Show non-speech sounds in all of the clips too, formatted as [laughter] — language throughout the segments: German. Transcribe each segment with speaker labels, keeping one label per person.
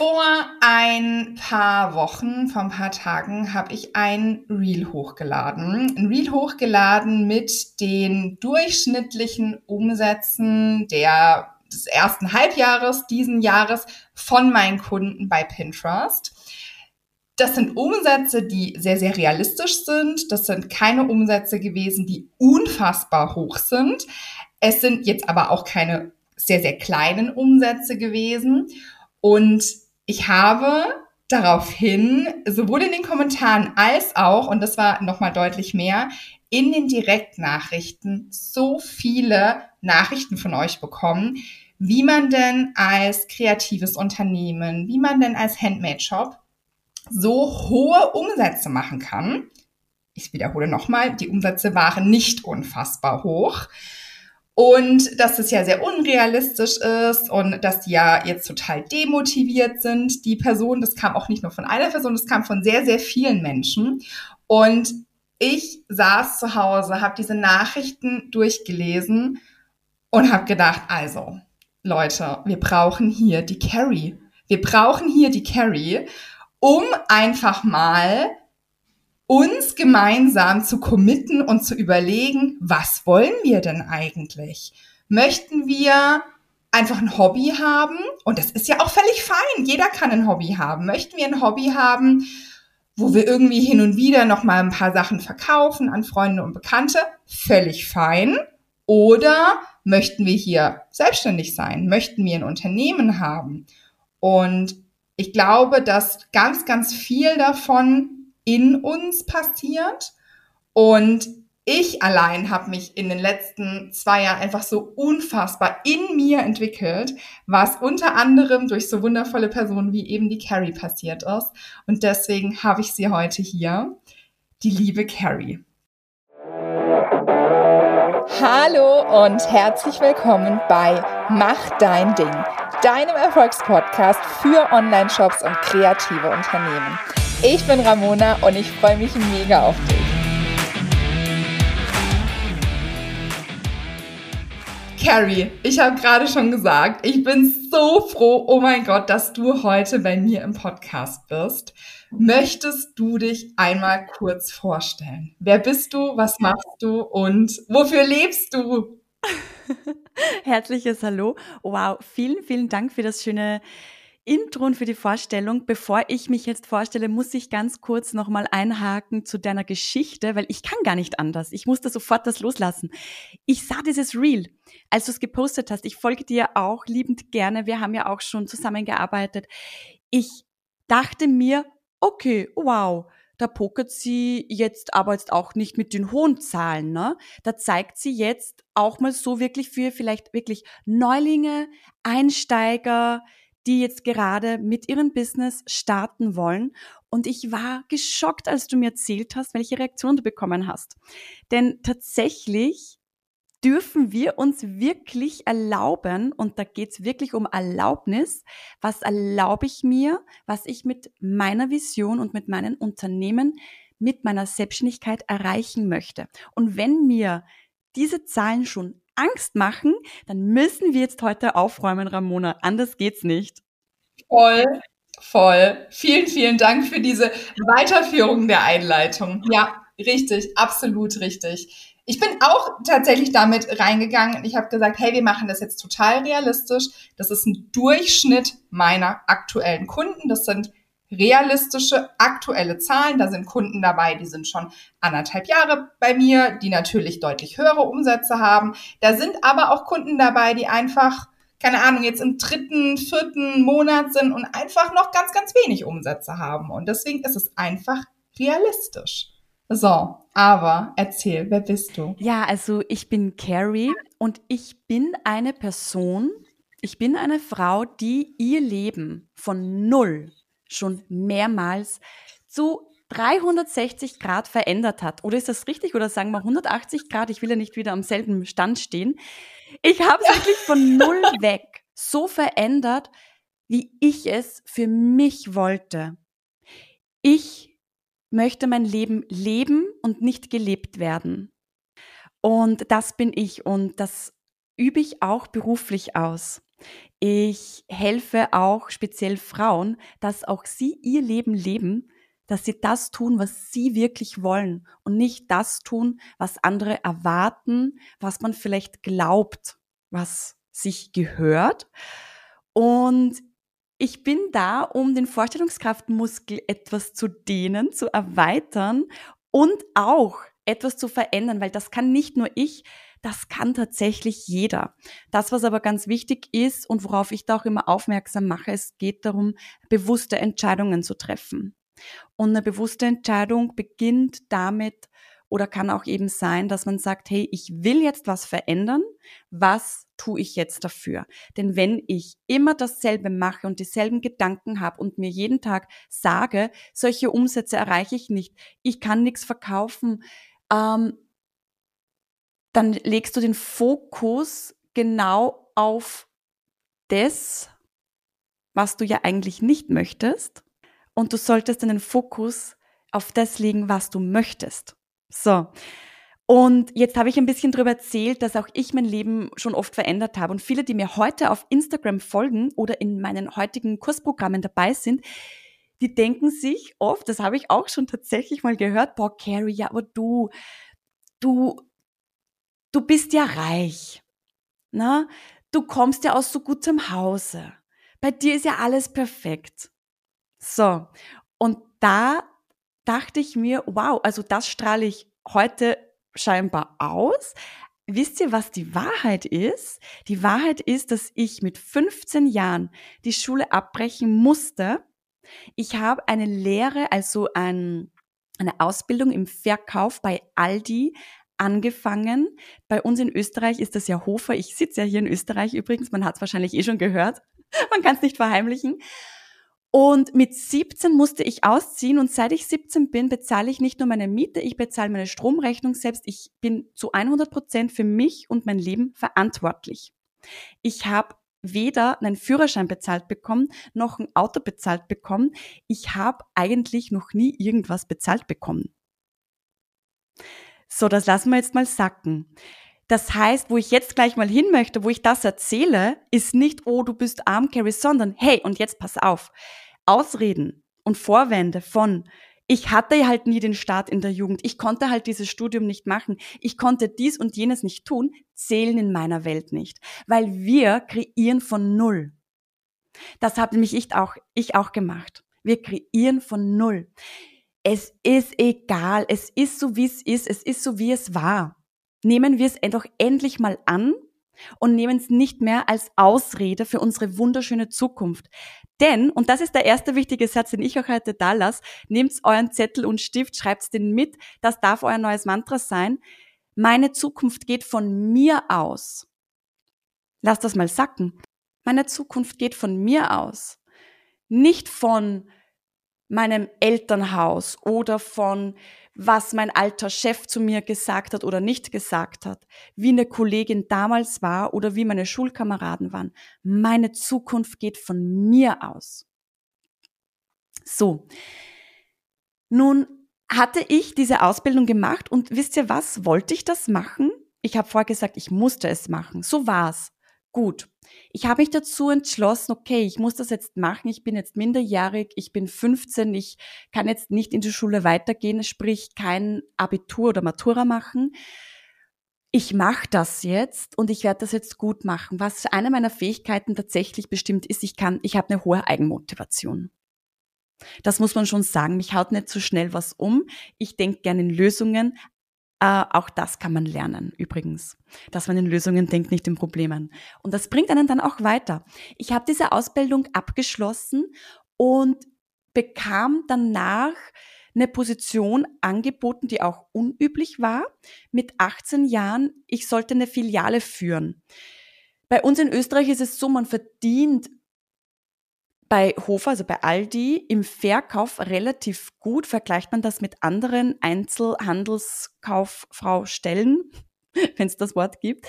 Speaker 1: Vor ein paar Wochen, vor ein paar Tagen, habe ich ein Reel hochgeladen. Ein Reel hochgeladen mit den durchschnittlichen Umsätzen der, des ersten Halbjahres diesen Jahres von meinen Kunden bei Pinterest. Das sind Umsätze, die sehr, sehr realistisch sind. Das sind keine Umsätze gewesen, die unfassbar hoch sind. Es sind jetzt aber auch keine sehr, sehr kleinen Umsätze gewesen. Und ich habe daraufhin sowohl in den Kommentaren als auch, und das war nochmal deutlich mehr, in den Direktnachrichten so viele Nachrichten von euch bekommen, wie man denn als kreatives Unternehmen, wie man denn als Handmade-Shop so hohe Umsätze machen kann. Ich wiederhole nochmal, die Umsätze waren nicht unfassbar hoch. Und dass es ja sehr unrealistisch ist und dass die ja jetzt total demotiviert sind, die Person. Das kam auch nicht nur von einer Person, das kam von sehr, sehr vielen Menschen. Und ich saß zu Hause, habe diese Nachrichten durchgelesen und habe gedacht, also, Leute, wir brauchen hier die Carrie. Wir brauchen hier die Carrie, um einfach mal uns gemeinsam zu committen und zu überlegen, was wollen wir denn eigentlich? Möchten wir einfach ein Hobby haben? Und das ist ja auch völlig fein. Jeder kann ein Hobby haben. Möchten wir ein Hobby haben, wo wir irgendwie hin und wieder noch mal ein paar Sachen verkaufen an Freunde und Bekannte? Völlig fein. Oder möchten wir hier selbstständig sein? Möchten wir ein Unternehmen haben? Und ich glaube, dass ganz, ganz viel davon in uns passiert. Und ich allein habe mich in den letzten zwei Jahren einfach so unfassbar in mir entwickelt, was unter anderem durch so wundervolle Personen wie eben die Carrie passiert ist. Und deswegen habe ich sie heute hier, die liebe Carrie. Hallo und herzlich willkommen bei Mach dein Ding, deinem Erfolgspodcast für Online-Shops und kreative Unternehmen. Ich bin Ramona und ich freue mich mega auf dich. Carrie, ich habe gerade schon gesagt, ich bin so froh, oh mein Gott, dass du heute bei mir im Podcast bist. Möchtest du dich einmal kurz vorstellen? Wer bist du, was machst du und wofür lebst du? [laughs]
Speaker 2: Herzliches Hallo. Wow, vielen, vielen Dank für das schöne Intro und für die Vorstellung. Bevor ich mich jetzt vorstelle, muss ich ganz kurz nochmal einhaken zu deiner Geschichte, weil ich kann gar nicht anders. Ich musste sofort das loslassen. Ich sah dieses Reel, als du es gepostet hast. Ich folge dir auch liebend gerne. Wir haben ja auch schon zusammengearbeitet. Ich dachte mir, okay, wow, da pokert sie jetzt aber jetzt auch nicht mit den hohen Zahlen, ne? Da zeigt sie jetzt auch mal so wirklich für vielleicht wirklich Neulinge, Einsteiger, die jetzt gerade mit ihrem Business starten wollen. Und ich war geschockt, als du mir erzählt hast, welche Reaktion du bekommen hast. Denn tatsächlich dürfen wir uns wirklich erlauben, und da geht's wirklich um Erlaubnis, was erlaube ich mir, was ich mit meiner Vision und mit meinen Unternehmen, mit meiner Selbstständigkeit erreichen möchte. Und wenn mir diese Zahlen schon Angst machen, dann müssen wir jetzt heute aufräumen, Ramona. Anders geht's nicht.
Speaker 1: Voll, voll. Vielen, vielen Dank für diese Weiterführung der Einleitung. Ja, richtig, absolut richtig. Ich bin auch tatsächlich damit reingegangen. Ich habe gesagt, hey, wir machen das jetzt total realistisch. Das ist ein Durchschnitt meiner aktuellen Kunden. Das sind realistische, aktuelle Zahlen. Da sind Kunden dabei, die sind schon anderthalb Jahre bei mir, die natürlich deutlich höhere Umsätze haben. Da sind aber auch Kunden dabei, die einfach, keine Ahnung, jetzt im dritten, vierten Monat sind und einfach noch ganz, ganz wenig Umsätze haben. Und deswegen ist es einfach realistisch. So, aber erzähl, wer bist du?
Speaker 2: Ja, also ich bin Carrie und ich bin eine Person, ich bin eine Frau, die ihr Leben von null schon mehrmals zu 360 Grad verändert hat. Oder ist das richtig? Oder sagen wir 180 Grad? Ich will ja nicht wieder am selben Stand stehen. Ich habe es ja. [laughs] wirklich von null weg so verändert, wie ich es für mich wollte. Ich möchte mein Leben leben und nicht gelebt werden. Und das bin ich und das übe ich auch beruflich aus. Ich helfe auch speziell Frauen, dass auch sie ihr Leben leben, dass sie das tun, was sie wirklich wollen und nicht das tun, was andere erwarten, was man vielleicht glaubt, was sich gehört. Und ich bin da, um den Vorstellungskraftmuskel etwas zu dehnen, zu erweitern und auch etwas zu verändern, weil das kann nicht nur ich, das kann tatsächlich jeder. Das, was aber ganz wichtig ist und worauf ich da auch immer aufmerksam mache, es geht darum, bewusste Entscheidungen zu treffen. Und eine bewusste Entscheidung beginnt damit oder kann auch eben sein, dass man sagt, hey, ich will jetzt was verändern. Was tue ich jetzt dafür? Denn wenn ich immer dasselbe mache und dieselben Gedanken habe und mir jeden Tag sage, solche Umsätze erreiche ich nicht, ich kann nichts verkaufen, ähm, dann legst du den Fokus genau auf das, was du ja eigentlich nicht möchtest. Und du solltest den Fokus auf das legen, was du möchtest. So. Und jetzt habe ich ein bisschen darüber erzählt, dass auch ich mein Leben schon oft verändert habe. Und viele, die mir heute auf Instagram folgen oder in meinen heutigen Kursprogrammen dabei sind, die denken sich oft, das habe ich auch schon tatsächlich mal gehört, boah, Carrie, ja, aber du, du, du bist ja reich. Na? Du kommst ja aus so gutem Hause. Bei dir ist ja alles perfekt. So. Und da dachte ich mir, wow, also das strahle ich heute scheinbar aus. Wisst ihr, was die Wahrheit ist? Die Wahrheit ist, dass ich mit 15 Jahren die Schule abbrechen musste. Ich habe eine Lehre, also ein, eine Ausbildung im Verkauf bei Aldi angefangen. Bei uns in Österreich ist das ja Hofer. Ich sitze ja hier in Österreich übrigens. Man hat es wahrscheinlich eh schon gehört. [laughs] Man kann es nicht verheimlichen. Und mit 17 musste ich ausziehen und seit ich 17 bin, bezahle ich nicht nur meine Miete, ich bezahle meine Stromrechnung selbst. Ich bin zu 100 Prozent für mich und mein Leben verantwortlich. Ich habe weder einen Führerschein bezahlt bekommen, noch ein Auto bezahlt bekommen. Ich habe eigentlich noch nie irgendwas bezahlt bekommen. So, das lassen wir jetzt mal sacken. Das heißt, wo ich jetzt gleich mal hin möchte, wo ich das erzähle, ist nicht, oh, du bist arm, Carrie, sondern, hey, und jetzt pass auf. Ausreden und Vorwände von, ich hatte halt nie den Start in der Jugend, ich konnte halt dieses Studium nicht machen, ich konnte dies und jenes nicht tun, zählen in meiner Welt nicht. Weil wir kreieren von Null. Das habe nämlich ich auch, ich auch gemacht. Wir kreieren von Null es ist egal, es ist so, wie es ist, es ist so, wie es war. Nehmen wir es doch endlich mal an und nehmen es nicht mehr als Ausrede für unsere wunderschöne Zukunft. Denn, und das ist der erste wichtige Satz, den ich auch heute da lasse, nehmt euren Zettel und Stift, schreibt den mit, das darf euer neues Mantra sein. Meine Zukunft geht von mir aus. Lasst das mal sacken. Meine Zukunft geht von mir aus. Nicht von meinem Elternhaus oder von was mein alter Chef zu mir gesagt hat oder nicht gesagt hat, wie eine Kollegin damals war oder wie meine Schulkameraden waren. Meine Zukunft geht von mir aus. So. Nun hatte ich diese Ausbildung gemacht und wisst ihr was? Wollte ich das machen? Ich habe vorher gesagt, ich musste es machen. So war's. Gut. Ich habe mich dazu entschlossen, okay, ich muss das jetzt machen. Ich bin jetzt minderjährig, ich bin 15, ich kann jetzt nicht in die Schule weitergehen, sprich kein Abitur oder Matura machen. Ich mache das jetzt und ich werde das jetzt gut machen. Was eine meiner Fähigkeiten tatsächlich bestimmt ist, ich kann, ich habe eine hohe Eigenmotivation. Das muss man schon sagen. Mich haut nicht so schnell was um. Ich denke gerne in Lösungen, äh, auch das kann man lernen, übrigens, dass man in Lösungen denkt, nicht in Problemen. Und das bringt einen dann auch weiter. Ich habe diese Ausbildung abgeschlossen und bekam danach eine Position angeboten, die auch unüblich war. Mit 18 Jahren, ich sollte eine Filiale führen. Bei uns in Österreich ist es so, man verdient bei Hofer, also bei Aldi, im Verkauf relativ gut. Vergleicht man das mit anderen Einzelhandelskauffrau-Stellen, [laughs] wenn es das Wort gibt.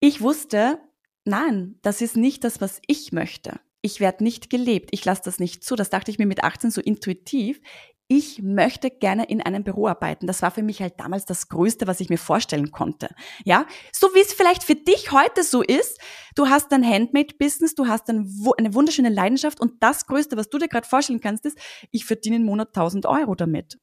Speaker 2: Ich wusste, nein, das ist nicht das, was ich möchte. Ich werde nicht gelebt. Ich lasse das nicht zu. Das dachte ich mir mit 18 so intuitiv. Ich möchte gerne in einem Büro arbeiten. Das war für mich halt damals das Größte, was ich mir vorstellen konnte. Ja, so wie es vielleicht für dich heute so ist. Du hast ein Handmade-Business, du hast ein, eine wunderschöne Leidenschaft und das Größte, was du dir gerade vorstellen kannst, ist, ich verdiene im Monat 1000 Euro damit.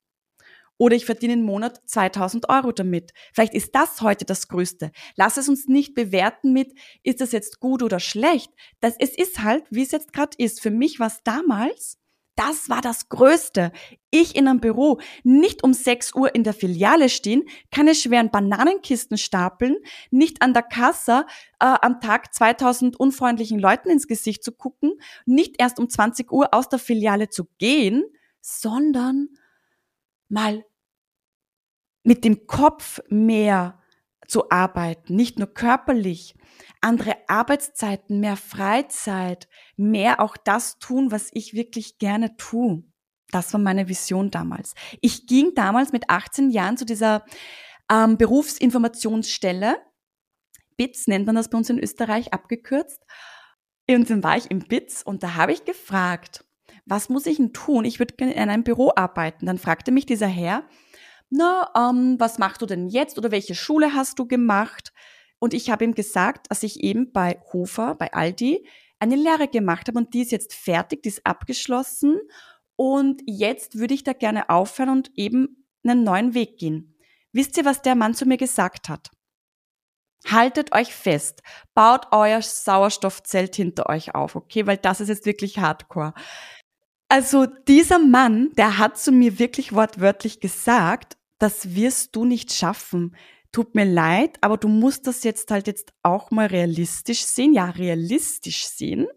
Speaker 2: Oder ich verdiene im Monat 2000 Euro damit. Vielleicht ist das heute das Größte. Lass es uns nicht bewerten mit, ist das jetzt gut oder schlecht. Das, es ist halt, wie es jetzt gerade ist. Für mich war es damals das war das Größte. Ich in einem Büro, nicht um 6 Uhr in der Filiale stehen, keine schweren Bananenkisten stapeln, nicht an der Kasse äh, am Tag 2000 unfreundlichen Leuten ins Gesicht zu gucken, nicht erst um 20 Uhr aus der Filiale zu gehen, sondern mal mit dem Kopf mehr zu arbeiten, nicht nur körperlich, andere Arbeitszeiten, mehr Freizeit, mehr auch das tun, was ich wirklich gerne tue. Das war meine Vision damals. Ich ging damals mit 18 Jahren zu dieser ähm, Berufsinformationsstelle. BITS nennt man das bei uns in Österreich abgekürzt. Und dann war ich im BITS und da habe ich gefragt, was muss ich denn tun? Ich würde gerne in einem Büro arbeiten. Dann fragte mich dieser Herr, na, ähm, was machst du denn jetzt oder welche Schule hast du gemacht? Und ich habe ihm gesagt, dass ich eben bei Hofer, bei Aldi, eine Lehre gemacht habe und die ist jetzt fertig, die ist abgeschlossen und jetzt würde ich da gerne aufhören und eben einen neuen Weg gehen. Wisst ihr, was der Mann zu mir gesagt hat? Haltet euch fest, baut euer Sauerstoffzelt hinter euch auf, okay? Weil das ist jetzt wirklich hardcore. Also dieser Mann, der hat zu mir wirklich wortwörtlich gesagt, das wirst du nicht schaffen tut mir leid, aber du musst das jetzt halt jetzt auch mal realistisch sehen. Ja, realistisch sehen.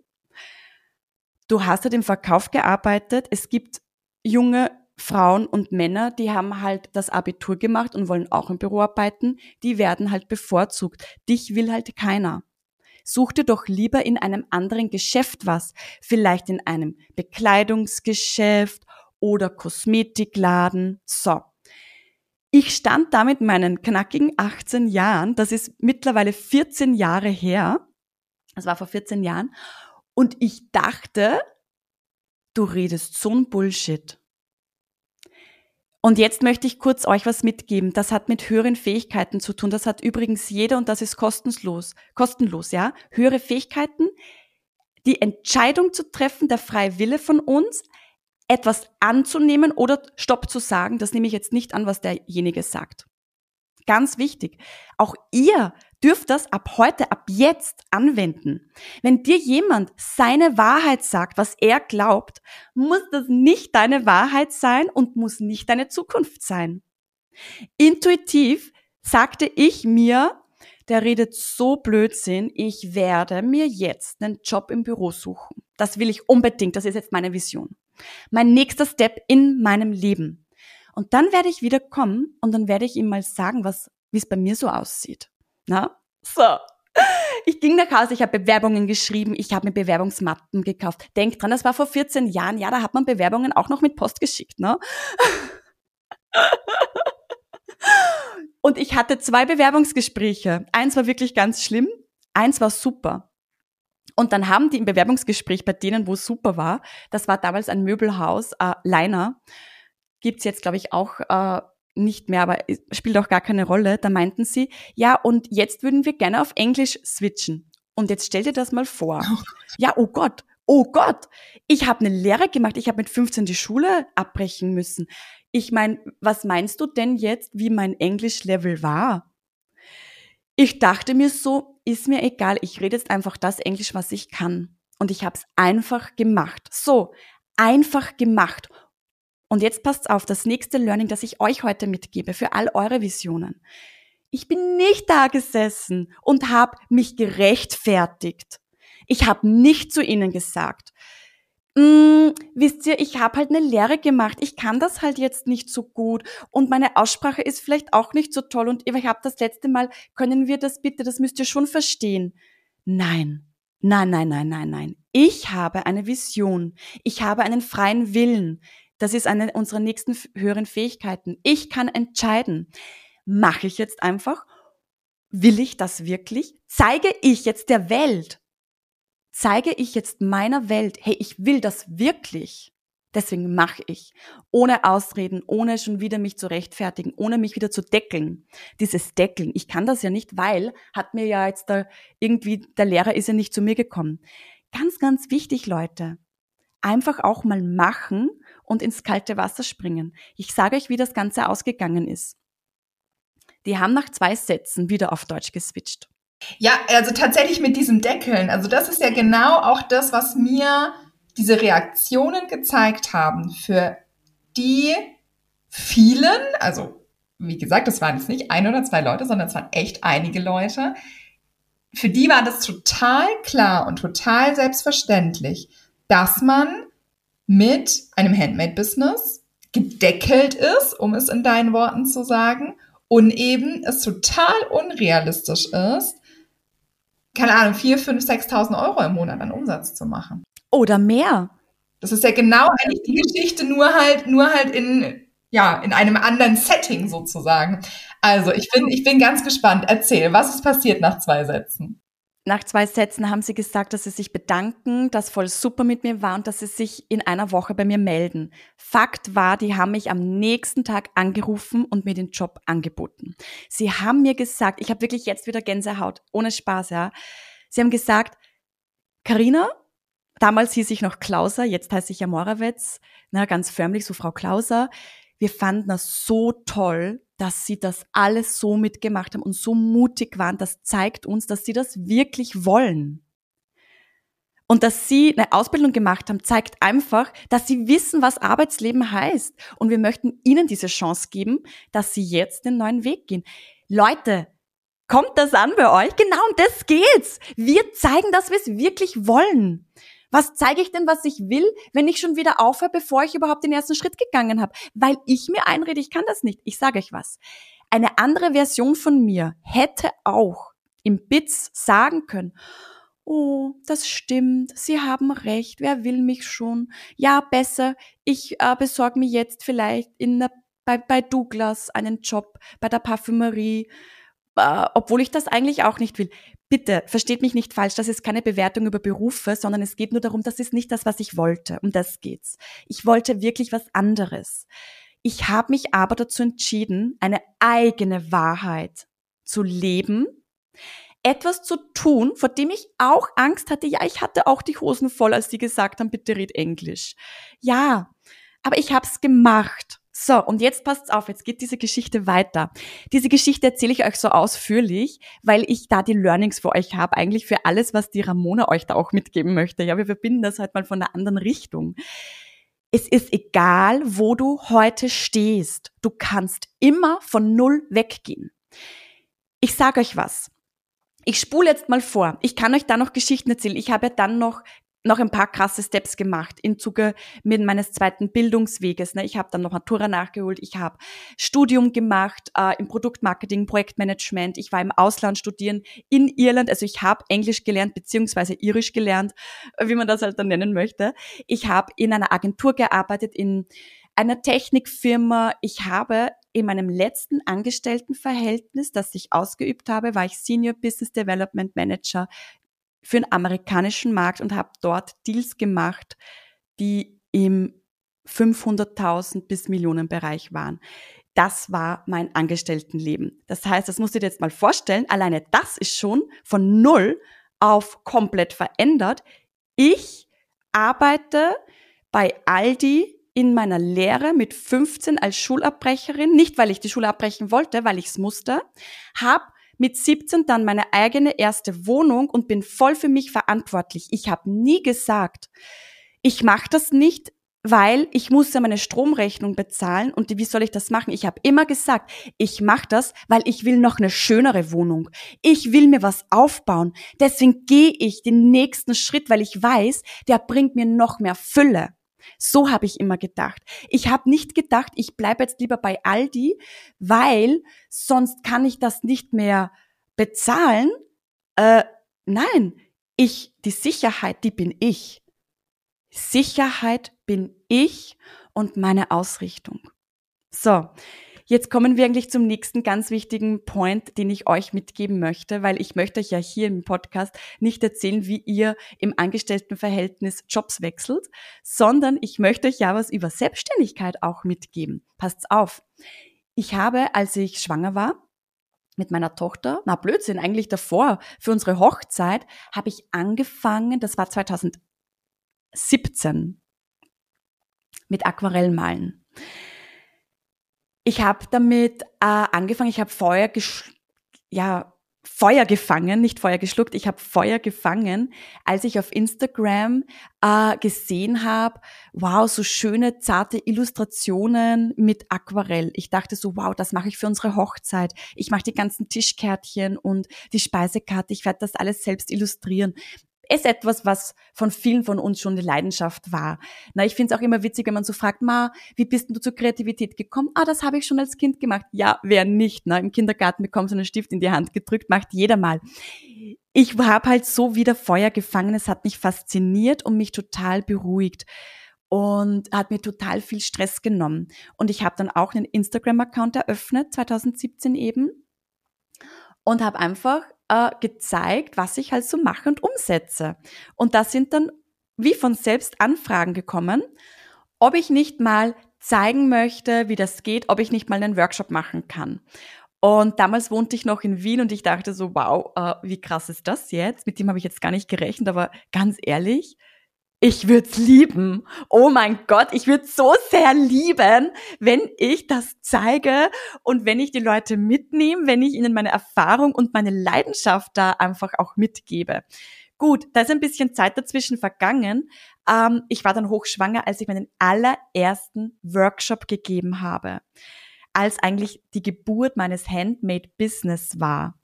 Speaker 2: Du hast halt im Verkauf gearbeitet. Es gibt junge Frauen und Männer, die haben halt das Abitur gemacht und wollen auch im Büro arbeiten. Die werden halt bevorzugt. Dich will halt keiner. Such dir doch lieber in einem anderen Geschäft was. Vielleicht in einem Bekleidungsgeschäft oder Kosmetikladen. So. Ich stand da mit meinen knackigen 18 Jahren, das ist mittlerweile 14 Jahre her, das war vor 14 Jahren, und ich dachte, du redest so ein Bullshit. Und jetzt möchte ich kurz euch was mitgeben. Das hat mit höheren Fähigkeiten zu tun. Das hat übrigens jeder und das ist kostenlos. Kostenlos, ja. Höhere Fähigkeiten, die Entscheidung zu treffen, der freie Wille von uns, etwas anzunehmen oder Stopp zu sagen. Das nehme ich jetzt nicht an, was derjenige sagt. Ganz wichtig. Auch ihr dürft das ab heute, ab jetzt anwenden. Wenn dir jemand seine Wahrheit sagt, was er glaubt, muss das nicht deine Wahrheit sein und muss nicht deine Zukunft sein. Intuitiv sagte ich mir, der redet so Blödsinn, ich werde mir jetzt einen Job im Büro suchen. Das will ich unbedingt, das ist jetzt meine Vision. Mein nächster Step in meinem Leben. Und dann werde ich wieder kommen und dann werde ich ihm mal sagen, was, wie es bei mir so aussieht. Na? So. Ich ging nach Hause, ich habe Bewerbungen geschrieben, ich habe mir Bewerbungsmappen gekauft. Denk dran, das war vor 14 Jahren. Ja, da hat man Bewerbungen auch noch mit Post geschickt, ne? Und ich hatte zwei Bewerbungsgespräche. Eins war wirklich ganz schlimm, eins war super. Und dann haben die im Bewerbungsgespräch bei denen, wo es super war, das war damals ein Möbelhaus, äh, Leiner, gibt's jetzt, glaube ich, auch äh, nicht mehr, aber spielt auch gar keine Rolle. Da meinten sie, ja, und jetzt würden wir gerne auf Englisch switchen. Und jetzt stell dir das mal vor. Oh ja, oh Gott, oh Gott, ich habe eine Lehre gemacht, ich habe mit 15 die Schule abbrechen müssen. Ich meine, was meinst du denn jetzt, wie mein Englisch-Level war? Ich dachte mir so, ist mir egal, ich rede jetzt einfach das Englisch, was ich kann. Und ich habe es einfach gemacht. So, einfach gemacht. Und jetzt passt auf, das nächste Learning, das ich euch heute mitgebe für all eure Visionen. Ich bin nicht da gesessen und habe mich gerechtfertigt. Ich habe nicht zu ihnen gesagt, mm, wisst ihr, ich habe halt eine Lehre gemacht, ich kann das halt jetzt nicht so gut und meine Aussprache ist vielleicht auch nicht so toll und ich habe das letzte Mal, können wir das bitte, das müsst ihr schon verstehen. Nein, nein, nein, nein, nein, nein. Ich habe eine Vision, ich habe einen freien Willen. Das ist eine unserer nächsten höheren Fähigkeiten. Ich kann entscheiden. Mache ich jetzt einfach? Will ich das wirklich? Zeige ich jetzt der Welt, zeige ich jetzt meiner Welt, hey, ich will das wirklich. Deswegen mache ich. Ohne Ausreden, ohne schon wieder mich zu rechtfertigen, ohne mich wieder zu deckeln. Dieses Deckeln, ich kann das ja nicht, weil hat mir ja jetzt da irgendwie, der Lehrer ist ja nicht zu mir gekommen. Ganz, ganz wichtig, Leute. Einfach auch mal machen und ins kalte Wasser springen. Ich sage euch, wie das Ganze ausgegangen ist. Die haben nach zwei Sätzen wieder auf Deutsch geswitcht.
Speaker 1: Ja, also tatsächlich mit diesem Deckeln. Also das ist ja genau auch das, was mir diese Reaktionen gezeigt haben für die vielen, also wie gesagt, das waren jetzt nicht ein oder zwei Leute, sondern es waren echt einige Leute. Für die war das total klar und total selbstverständlich, dass man mit einem Handmade-Business gedeckelt ist, um es in deinen Worten zu sagen, und eben es total unrealistisch ist, keine Ahnung, 4, 5, 6.000 Euro im Monat an Umsatz zu machen.
Speaker 2: Oder mehr.
Speaker 1: Das ist ja genau eigentlich die Geschichte, nur halt, nur halt in, ja, in einem anderen Setting sozusagen. Also, ich bin, ich bin ganz gespannt. Erzähl, was ist passiert nach zwei Sätzen?
Speaker 2: Nach zwei Sätzen haben sie gesagt, dass sie sich bedanken, dass voll super mit mir war und dass sie sich in einer Woche bei mir melden. Fakt war, die haben mich am nächsten Tag angerufen und mir den Job angeboten. Sie haben mir gesagt, ich habe wirklich jetzt wieder Gänsehaut, ohne Spaß, ja. Sie haben gesagt, Karina, damals hieß ich noch Klauser, jetzt heiße ich ja Morawetz, na, ganz förmlich, so Frau Klauser. Wir fanden das so toll, dass sie das alles so mitgemacht haben und so mutig waren, das zeigt uns, dass sie das wirklich wollen. Und dass sie eine Ausbildung gemacht haben, zeigt einfach, dass sie wissen, was Arbeitsleben heißt. Und wir möchten ihnen diese Chance geben, dass sie jetzt den neuen Weg gehen. Leute, kommt das an bei euch? Genau um das geht's. Wir zeigen, dass wir es wirklich wollen. Was zeige ich denn, was ich will, wenn ich schon wieder aufhöre, bevor ich überhaupt den ersten Schritt gegangen habe? Weil ich mir einrede, ich kann das nicht. Ich sage euch was. Eine andere Version von mir hätte auch im BITS sagen können, Oh, das stimmt. Sie haben recht. Wer will mich schon? Ja, besser. Ich äh, besorge mir jetzt vielleicht in der, bei, bei Douglas einen Job bei der Parfümerie, äh, obwohl ich das eigentlich auch nicht will. Bitte, versteht mich nicht falsch, das ist keine Bewertung über Berufe, sondern es geht nur darum, das ist nicht das, was ich wollte. Um das geht's. Ich wollte wirklich was anderes. Ich habe mich aber dazu entschieden, eine eigene Wahrheit zu leben, etwas zu tun, vor dem ich auch Angst hatte. Ja, ich hatte auch die Hosen voll, als sie gesagt haben, bitte red Englisch. Ja, aber ich habe es gemacht. So, und jetzt passt's auf, jetzt geht diese Geschichte weiter. Diese Geschichte erzähle ich euch so ausführlich, weil ich da die Learnings für euch habe, eigentlich für alles, was die Ramona euch da auch mitgeben möchte. Ja, wir verbinden das halt mal von einer anderen Richtung. Es ist egal, wo du heute stehst. Du kannst immer von Null weggehen. Ich sage euch was. Ich spule jetzt mal vor. Ich kann euch da noch Geschichten erzählen. Ich habe ja dann noch noch ein paar krasse Steps gemacht im Zuge mit meines zweiten Bildungsweges. Ne? Ich habe dann noch Matura nachgeholt, ich habe Studium gemacht äh, im Produktmarketing, Projektmanagement. Ich war im Ausland studieren in Irland, also ich habe Englisch gelernt beziehungsweise Irisch gelernt, wie man das halt dann nennen möchte. Ich habe in einer Agentur gearbeitet, in einer Technikfirma. Ich habe in meinem letzten Angestelltenverhältnis, das ich ausgeübt habe, war ich Senior Business Development Manager für den amerikanischen Markt und habe dort Deals gemacht, die im 500.000 bis Millionen Bereich waren. Das war mein Angestelltenleben. Das heißt, das musst du dir jetzt mal vorstellen, alleine das ist schon von null auf komplett verändert. Ich arbeite bei Aldi in meiner Lehre mit 15 als Schulabbrecherin, nicht weil ich die Schule abbrechen wollte, weil ich es musste, habe mit 17 dann meine eigene erste Wohnung und bin voll für mich verantwortlich. Ich habe nie gesagt, ich mache das nicht, weil ich muss ja meine Stromrechnung bezahlen und wie soll ich das machen? Ich habe immer gesagt, ich mache das, weil ich will noch eine schönere Wohnung. Ich will mir was aufbauen. Deswegen gehe ich den nächsten Schritt, weil ich weiß, der bringt mir noch mehr Fülle. So habe ich immer gedacht. Ich habe nicht gedacht, ich bleibe jetzt lieber bei Aldi, weil sonst kann ich das nicht mehr bezahlen. Äh, nein, ich, die Sicherheit, die bin ich. Sicherheit bin ich und meine Ausrichtung. So, Jetzt kommen wir eigentlich zum nächsten ganz wichtigen Point, den ich euch mitgeben möchte, weil ich möchte euch ja hier im Podcast nicht erzählen, wie ihr im Angestelltenverhältnis Jobs wechselt, sondern ich möchte euch ja was über Selbstständigkeit auch mitgeben. Passt auf. Ich habe, als ich schwanger war, mit meiner Tochter, na Blödsinn, eigentlich davor, für unsere Hochzeit, habe ich angefangen, das war 2017, mit Aquarellmalen. Ich habe damit äh, angefangen, ich habe Feuer, ja, Feuer gefangen, nicht Feuer geschluckt, ich habe Feuer gefangen, als ich auf Instagram äh, gesehen habe, wow, so schöne, zarte Illustrationen mit Aquarell. Ich dachte so, wow, das mache ich für unsere Hochzeit. Ich mache die ganzen Tischkärtchen und die Speisekarte, ich werde das alles selbst illustrieren ist etwas, was von vielen von uns schon eine Leidenschaft war. Na, ich finde es auch immer witzig, wenn man so fragt, Ma, wie bist denn du zur Kreativität gekommen? Ah, das habe ich schon als Kind gemacht. Ja, wer nicht? Na, Im Kindergarten bekommst du einen Stift in die Hand gedrückt, macht jeder mal. Ich habe halt so wieder Feuer gefangen. Es hat mich fasziniert und mich total beruhigt und hat mir total viel Stress genommen. Und ich habe dann auch einen Instagram-Account eröffnet, 2017 eben, und habe einfach äh, gezeigt, was ich halt so mache und umsetze. Und da sind dann wie von selbst Anfragen gekommen, ob ich nicht mal zeigen möchte, wie das geht, ob ich nicht mal einen Workshop machen kann. Und damals wohnte ich noch in Wien und ich dachte so, wow, äh, wie krass ist das jetzt? Mit dem habe ich jetzt gar nicht gerechnet, aber ganz ehrlich, ich würde es lieben. Oh mein Gott, ich würde so sehr lieben, wenn ich das zeige und wenn ich die Leute mitnehme, wenn ich ihnen meine Erfahrung und meine Leidenschaft da einfach auch mitgebe. Gut, da ist ein bisschen Zeit dazwischen vergangen. Ähm, ich war dann hochschwanger, als ich meinen allerersten Workshop gegeben habe, als eigentlich die Geburt meines Handmade Business war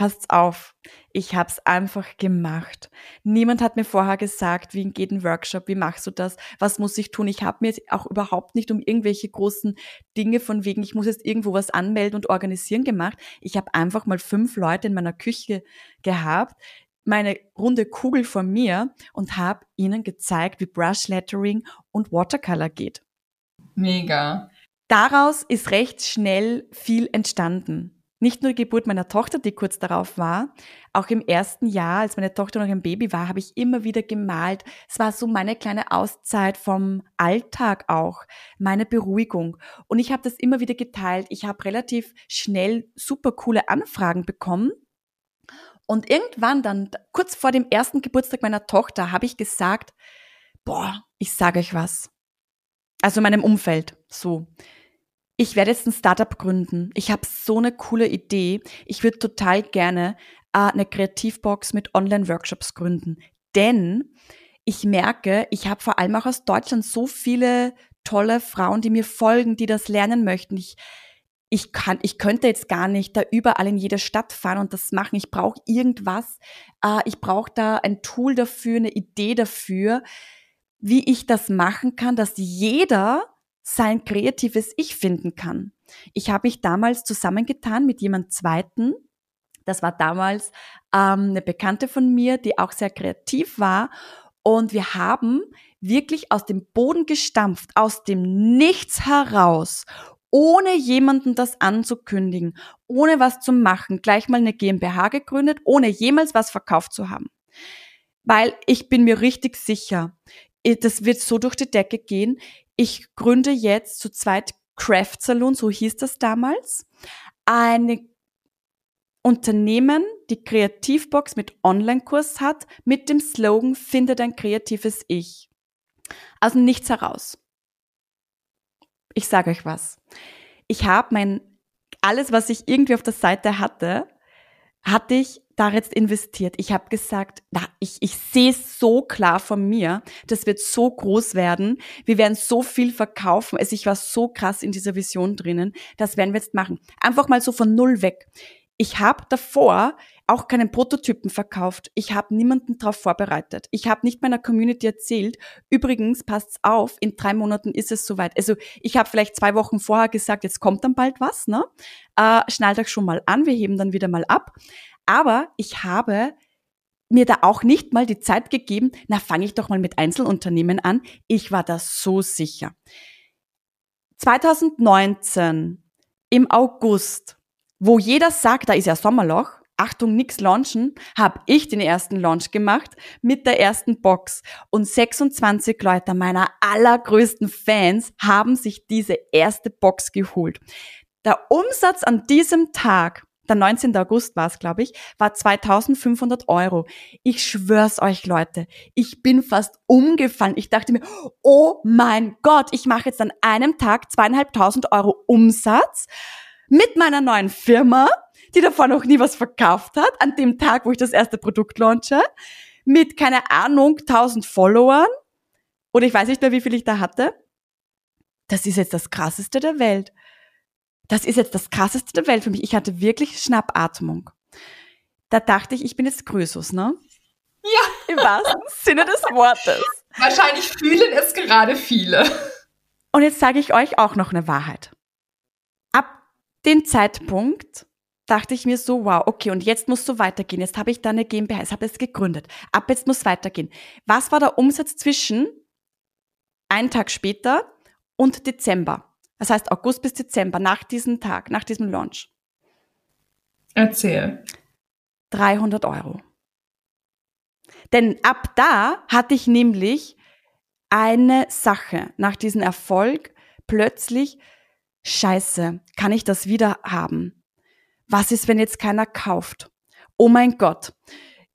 Speaker 2: passt auf, ich habe es einfach gemacht. Niemand hat mir vorher gesagt, wie geht ein Workshop, wie machst du das, was muss ich tun. Ich habe mir auch überhaupt nicht um irgendwelche großen Dinge von wegen, ich muss jetzt irgendwo was anmelden und organisieren gemacht. Ich habe einfach mal fünf Leute in meiner Küche gehabt, meine runde Kugel vor mir und habe ihnen gezeigt, wie Brush Lettering und Watercolor geht.
Speaker 1: Mega.
Speaker 2: Daraus ist recht schnell viel entstanden. Nicht nur die Geburt meiner Tochter, die kurz darauf war, auch im ersten Jahr, als meine Tochter noch ein Baby war, habe ich immer wieder gemalt. Es war so meine kleine Auszeit vom Alltag auch, meine Beruhigung. Und ich habe das immer wieder geteilt. Ich habe relativ schnell super coole Anfragen bekommen. Und irgendwann dann, kurz vor dem ersten Geburtstag meiner Tochter, habe ich gesagt, boah, ich sage euch was. Also meinem Umfeld, so ich werde jetzt ein Startup gründen. Ich habe so eine coole Idee. Ich würde total gerne äh, eine Kreativbox mit Online-Workshops gründen. Denn ich merke, ich habe vor allem auch aus Deutschland so viele tolle Frauen, die mir folgen, die das lernen möchten. Ich, ich kann, ich könnte jetzt gar nicht da überall in jede Stadt fahren und das machen. Ich brauche irgendwas. Äh, ich brauche da ein Tool dafür, eine Idee dafür, wie ich das machen kann, dass jeder sein kreatives Ich finden kann. Ich habe mich damals zusammengetan mit jemand Zweiten. Das war damals ähm, eine Bekannte von mir, die auch sehr kreativ war. Und wir haben wirklich aus dem Boden gestampft, aus dem Nichts heraus, ohne jemanden das anzukündigen, ohne was zu machen, gleich mal eine GmbH gegründet, ohne jemals was verkauft zu haben. Weil ich bin mir richtig sicher, das wird so durch die Decke gehen ich gründe jetzt zu zweit Craft Saloon, so hieß das damals, eine Unternehmen, die Kreativbox mit Online-Kurs hat, mit dem Slogan Finde dein kreatives Ich. Also nichts heraus. Ich sage euch was. Ich habe mein, alles, was ich irgendwie auf der Seite hatte, hatte ich da jetzt investiert. Ich habe gesagt, na, ich, ich sehe es so klar von mir, das wird so groß werden, wir werden so viel verkaufen. Also ich war so krass in dieser Vision drinnen, das werden wir jetzt machen. Einfach mal so von null weg. Ich habe davor auch keinen Prototypen verkauft. Ich habe niemanden darauf vorbereitet. Ich habe nicht meiner Community erzählt. Übrigens, passt's auf, in drei Monaten ist es soweit. Also ich habe vielleicht zwei Wochen vorher gesagt, jetzt kommt dann bald was. Ne? Äh, schnallt euch schon mal an, wir heben dann wieder mal ab. Aber ich habe mir da auch nicht mal die Zeit gegeben, na fange ich doch mal mit Einzelunternehmen an. Ich war da so sicher. 2019 im August, wo jeder sagt, da ist ja Sommerloch, Achtung, nix launchen, habe ich den ersten Launch gemacht mit der ersten Box. Und 26 Leute meiner allergrößten Fans haben sich diese erste Box geholt. Der Umsatz an diesem Tag, der 19. August war es, glaube ich, war 2500 Euro. Ich schwör's euch, Leute, ich bin fast umgefallen. Ich dachte mir, oh mein Gott, ich mache jetzt an einem Tag zweieinhalbtausend Euro Umsatz mit meiner neuen Firma die davor noch nie was verkauft hat, an dem Tag, wo ich das erste Produkt launche, mit, keine Ahnung, 1000 Followern, oder ich weiß nicht mehr, wie viel ich da hatte. Das ist jetzt das krasseste der Welt. Das ist jetzt das krasseste der Welt für mich. Ich hatte wirklich Schnappatmung. Da dachte ich, ich bin jetzt Größus, ne?
Speaker 1: Ja.
Speaker 2: Im wahrsten Sinne des Wortes.
Speaker 1: Wahrscheinlich fühlen es gerade viele.
Speaker 2: Und jetzt sage ich euch auch noch eine Wahrheit. Ab dem Zeitpunkt, dachte ich mir so, wow, okay, und jetzt muss so weitergehen. Jetzt habe ich da eine GmbH, jetzt habe ich es gegründet. Ab jetzt muss weitergehen. Was war der Umsatz zwischen einen Tag später und Dezember? Das heißt August bis Dezember, nach diesem Tag, nach diesem Launch.
Speaker 1: Erzähl.
Speaker 2: 300 Euro. Denn ab da hatte ich nämlich eine Sache nach diesem Erfolg plötzlich, scheiße, kann ich das wieder haben? Was ist, wenn jetzt keiner kauft? Oh mein Gott.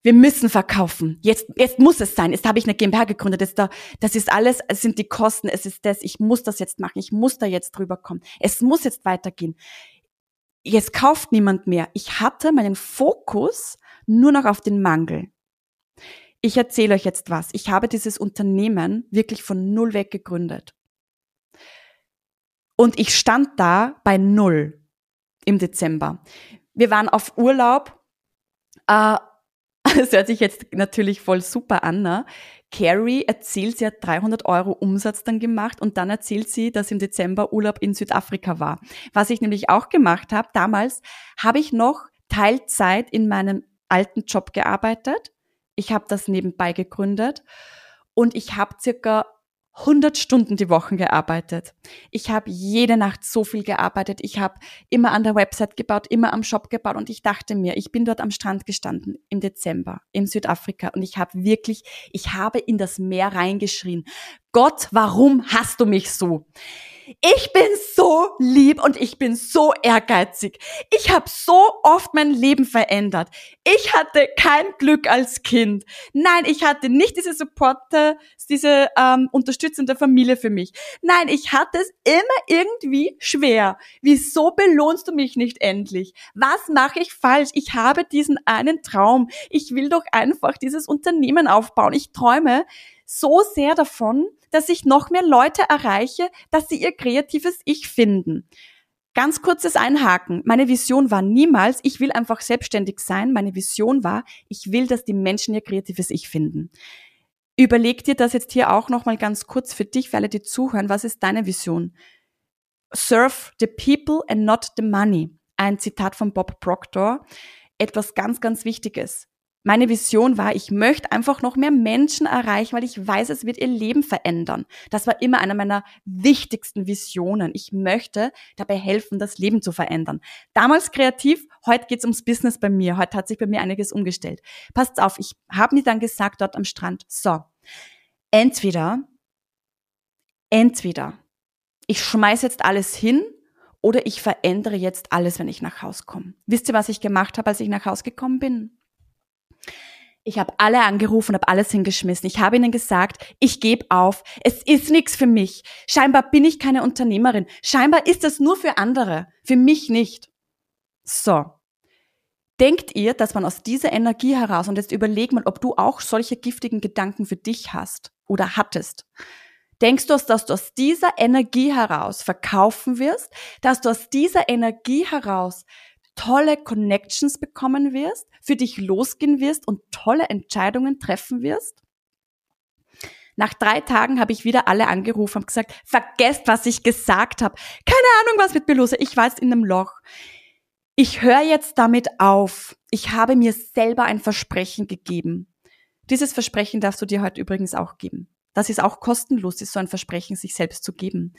Speaker 2: Wir müssen verkaufen. Jetzt, jetzt muss es sein. Jetzt habe ich eine GmbH gegründet. Das, da, das ist alles, es sind die Kosten, es ist das. Ich muss das jetzt machen. Ich muss da jetzt drüber kommen. Es muss jetzt weitergehen. Jetzt kauft niemand mehr. Ich hatte meinen Fokus nur noch auf den Mangel. Ich erzähle euch jetzt was. Ich habe dieses Unternehmen wirklich von null weg gegründet. Und ich stand da bei null im Dezember. Wir waren auf Urlaub. Äh, [laughs] das hört sich jetzt natürlich voll super an. Ne? Carrie erzählt, sie hat 300 Euro Umsatz dann gemacht und dann erzählt sie, dass im Dezember Urlaub in Südafrika war. Was ich nämlich auch gemacht habe, damals habe ich noch Teilzeit in meinem alten Job gearbeitet. Ich habe das nebenbei gegründet und ich habe circa 100 Stunden die Woche gearbeitet. Ich habe jede Nacht so viel gearbeitet. Ich habe immer an der Website gebaut, immer am Shop gebaut und ich dachte mir, ich bin dort am Strand gestanden im Dezember in Südafrika und ich habe wirklich, ich habe in das Meer reingeschrien. Gott, warum hast du mich so? Ich bin so lieb und ich bin so ehrgeizig. Ich habe so oft mein Leben verändert. Ich hatte kein Glück als Kind. Nein, ich hatte nicht diese Supporter, diese ähm, unterstützende Familie für mich. Nein, ich hatte es immer irgendwie schwer. Wieso belohnst du mich nicht endlich? Was mache ich falsch? Ich habe diesen einen Traum. Ich will doch einfach dieses Unternehmen aufbauen. Ich träume so sehr davon, dass ich noch mehr Leute erreiche, dass sie ihr kreatives Ich finden. Ganz kurzes Einhaken. Meine Vision war niemals, ich will einfach selbstständig sein. Meine Vision war, ich will, dass die Menschen ihr kreatives Ich finden. Überleg dir das jetzt hier auch nochmal ganz kurz für dich, für alle, die zuhören. Was ist deine Vision? Serve the people and not the money. Ein Zitat von Bob Proctor. Etwas ganz, ganz Wichtiges. Meine Vision war, ich möchte einfach noch mehr Menschen erreichen, weil ich weiß, es wird ihr Leben verändern. Das war immer eine meiner wichtigsten Visionen. Ich möchte dabei helfen, das Leben zu verändern. Damals kreativ, heute geht's ums Business bei mir. Heute hat sich bei mir einiges umgestellt. Passt auf, ich habe mir dann gesagt dort am Strand, so, entweder, entweder, ich schmeiß jetzt alles hin oder ich verändere jetzt alles, wenn ich nach Hause komme. Wisst ihr, was ich gemacht habe, als ich nach Hause gekommen bin? Ich habe alle angerufen, habe alles hingeschmissen. Ich habe ihnen gesagt, ich gebe auf. Es ist nichts für mich. Scheinbar bin ich keine Unternehmerin. Scheinbar ist das nur für andere, für mich nicht. So. Denkt ihr, dass man aus dieser Energie heraus, und jetzt überleg mal, ob du auch solche giftigen Gedanken für dich hast oder hattest. Denkst du, dass du aus dieser Energie heraus verkaufen wirst, dass du aus dieser Energie heraus tolle Connections bekommen wirst, für dich losgehen wirst und tolle Entscheidungen treffen wirst? Nach drei Tagen habe ich wieder alle angerufen und gesagt, vergesst, was ich gesagt habe. Keine Ahnung, was mit mir los ist. Ich war jetzt in einem Loch. Ich höre jetzt damit auf. Ich habe mir selber ein Versprechen gegeben. Dieses Versprechen darfst du dir heute übrigens auch geben. Das ist auch kostenlos, ist so ein Versprechen, sich selbst zu geben.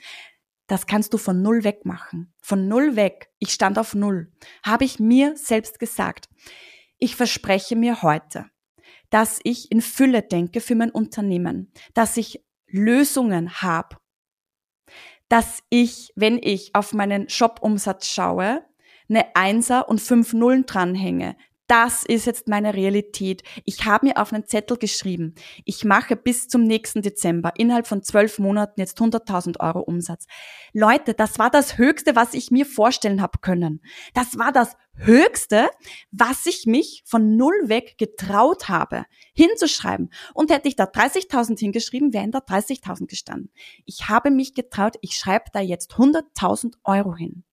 Speaker 2: Das kannst du von null weg machen. Von null weg. Ich stand auf null. Habe ich mir selbst gesagt. Ich verspreche mir heute, dass ich in Fülle denke für mein Unternehmen, dass ich Lösungen habe, dass ich, wenn ich auf meinen Shop-Umsatz schaue, eine Einser und fünf Nullen dranhänge, das ist jetzt meine Realität. Ich habe mir auf einen Zettel geschrieben, ich mache bis zum nächsten Dezember innerhalb von zwölf Monaten jetzt 100.000 Euro Umsatz. Leute, das war das Höchste, was ich mir vorstellen habe können. Das war das Höchste, was ich mich von null weg getraut habe, hinzuschreiben. Und hätte ich da 30.000 hingeschrieben, wären da 30.000 gestanden. Ich habe mich getraut, ich schreibe da jetzt 100.000 Euro hin.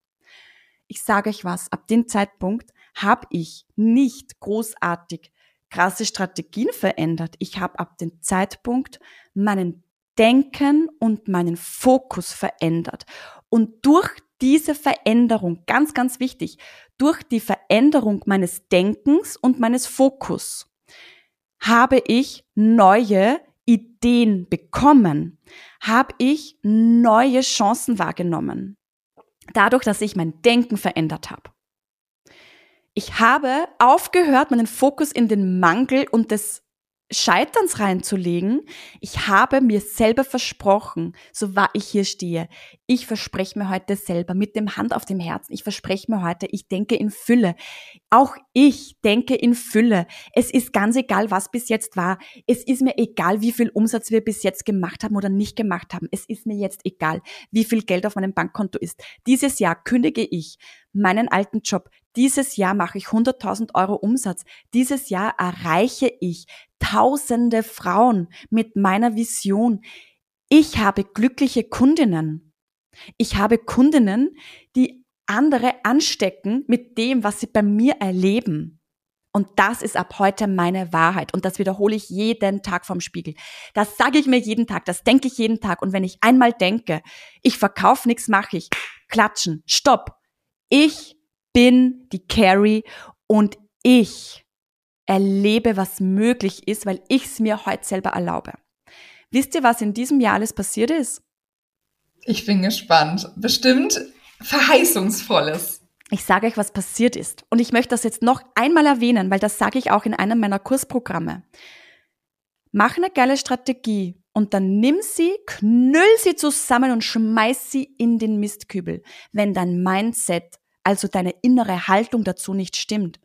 Speaker 2: Ich sage euch was, ab dem Zeitpunkt habe ich nicht großartig krasse Strategien verändert. Ich habe ab dem Zeitpunkt meinen Denken und meinen Fokus verändert. Und durch diese Veränderung, ganz, ganz wichtig, durch die Veränderung meines Denkens und meines Fokus habe ich neue Ideen bekommen, habe ich neue Chancen wahrgenommen. Dadurch, dass ich mein Denken verändert habe. Ich habe aufgehört, meinen Fokus in den Mangel und des Scheiterns reinzulegen. Ich habe mir selber versprochen, so wahr ich hier stehe. Ich verspreche mir heute selber mit dem Hand auf dem Herzen. Ich verspreche mir heute, ich denke in Fülle. Auch ich denke in Fülle. Es ist ganz egal, was bis jetzt war. Es ist mir egal, wie viel Umsatz wir bis jetzt gemacht haben oder nicht gemacht haben. Es ist mir jetzt egal, wie viel Geld auf meinem Bankkonto ist. Dieses Jahr kündige ich meinen alten Job. Dieses Jahr mache ich 100.000 Euro Umsatz. Dieses Jahr erreiche ich tausende Frauen mit meiner Vision. Ich habe glückliche Kundinnen. Ich habe Kundinnen, die andere anstecken mit dem, was sie bei mir erleben. Und das ist ab heute meine Wahrheit. Und das wiederhole ich jeden Tag vom Spiegel. Das sage ich mir jeden Tag, das denke ich jeden Tag. Und wenn ich einmal denke, ich verkaufe nichts, mache ich. Klatschen, stopp. Ich bin die Carrie und ich erlebe, was möglich ist, weil ich es mir heute selber erlaube. Wisst ihr, was in diesem Jahr alles passiert ist?
Speaker 1: Ich bin gespannt. Bestimmt verheißungsvolles.
Speaker 2: Ich sage euch, was passiert ist. Und ich möchte das jetzt noch einmal erwähnen, weil das sage ich auch in einem meiner Kursprogramme. Mach eine geile Strategie und dann nimm sie, knüll sie zusammen und schmeiß sie in den Mistkübel, wenn dein Mindset also deine innere Haltung dazu nicht stimmt.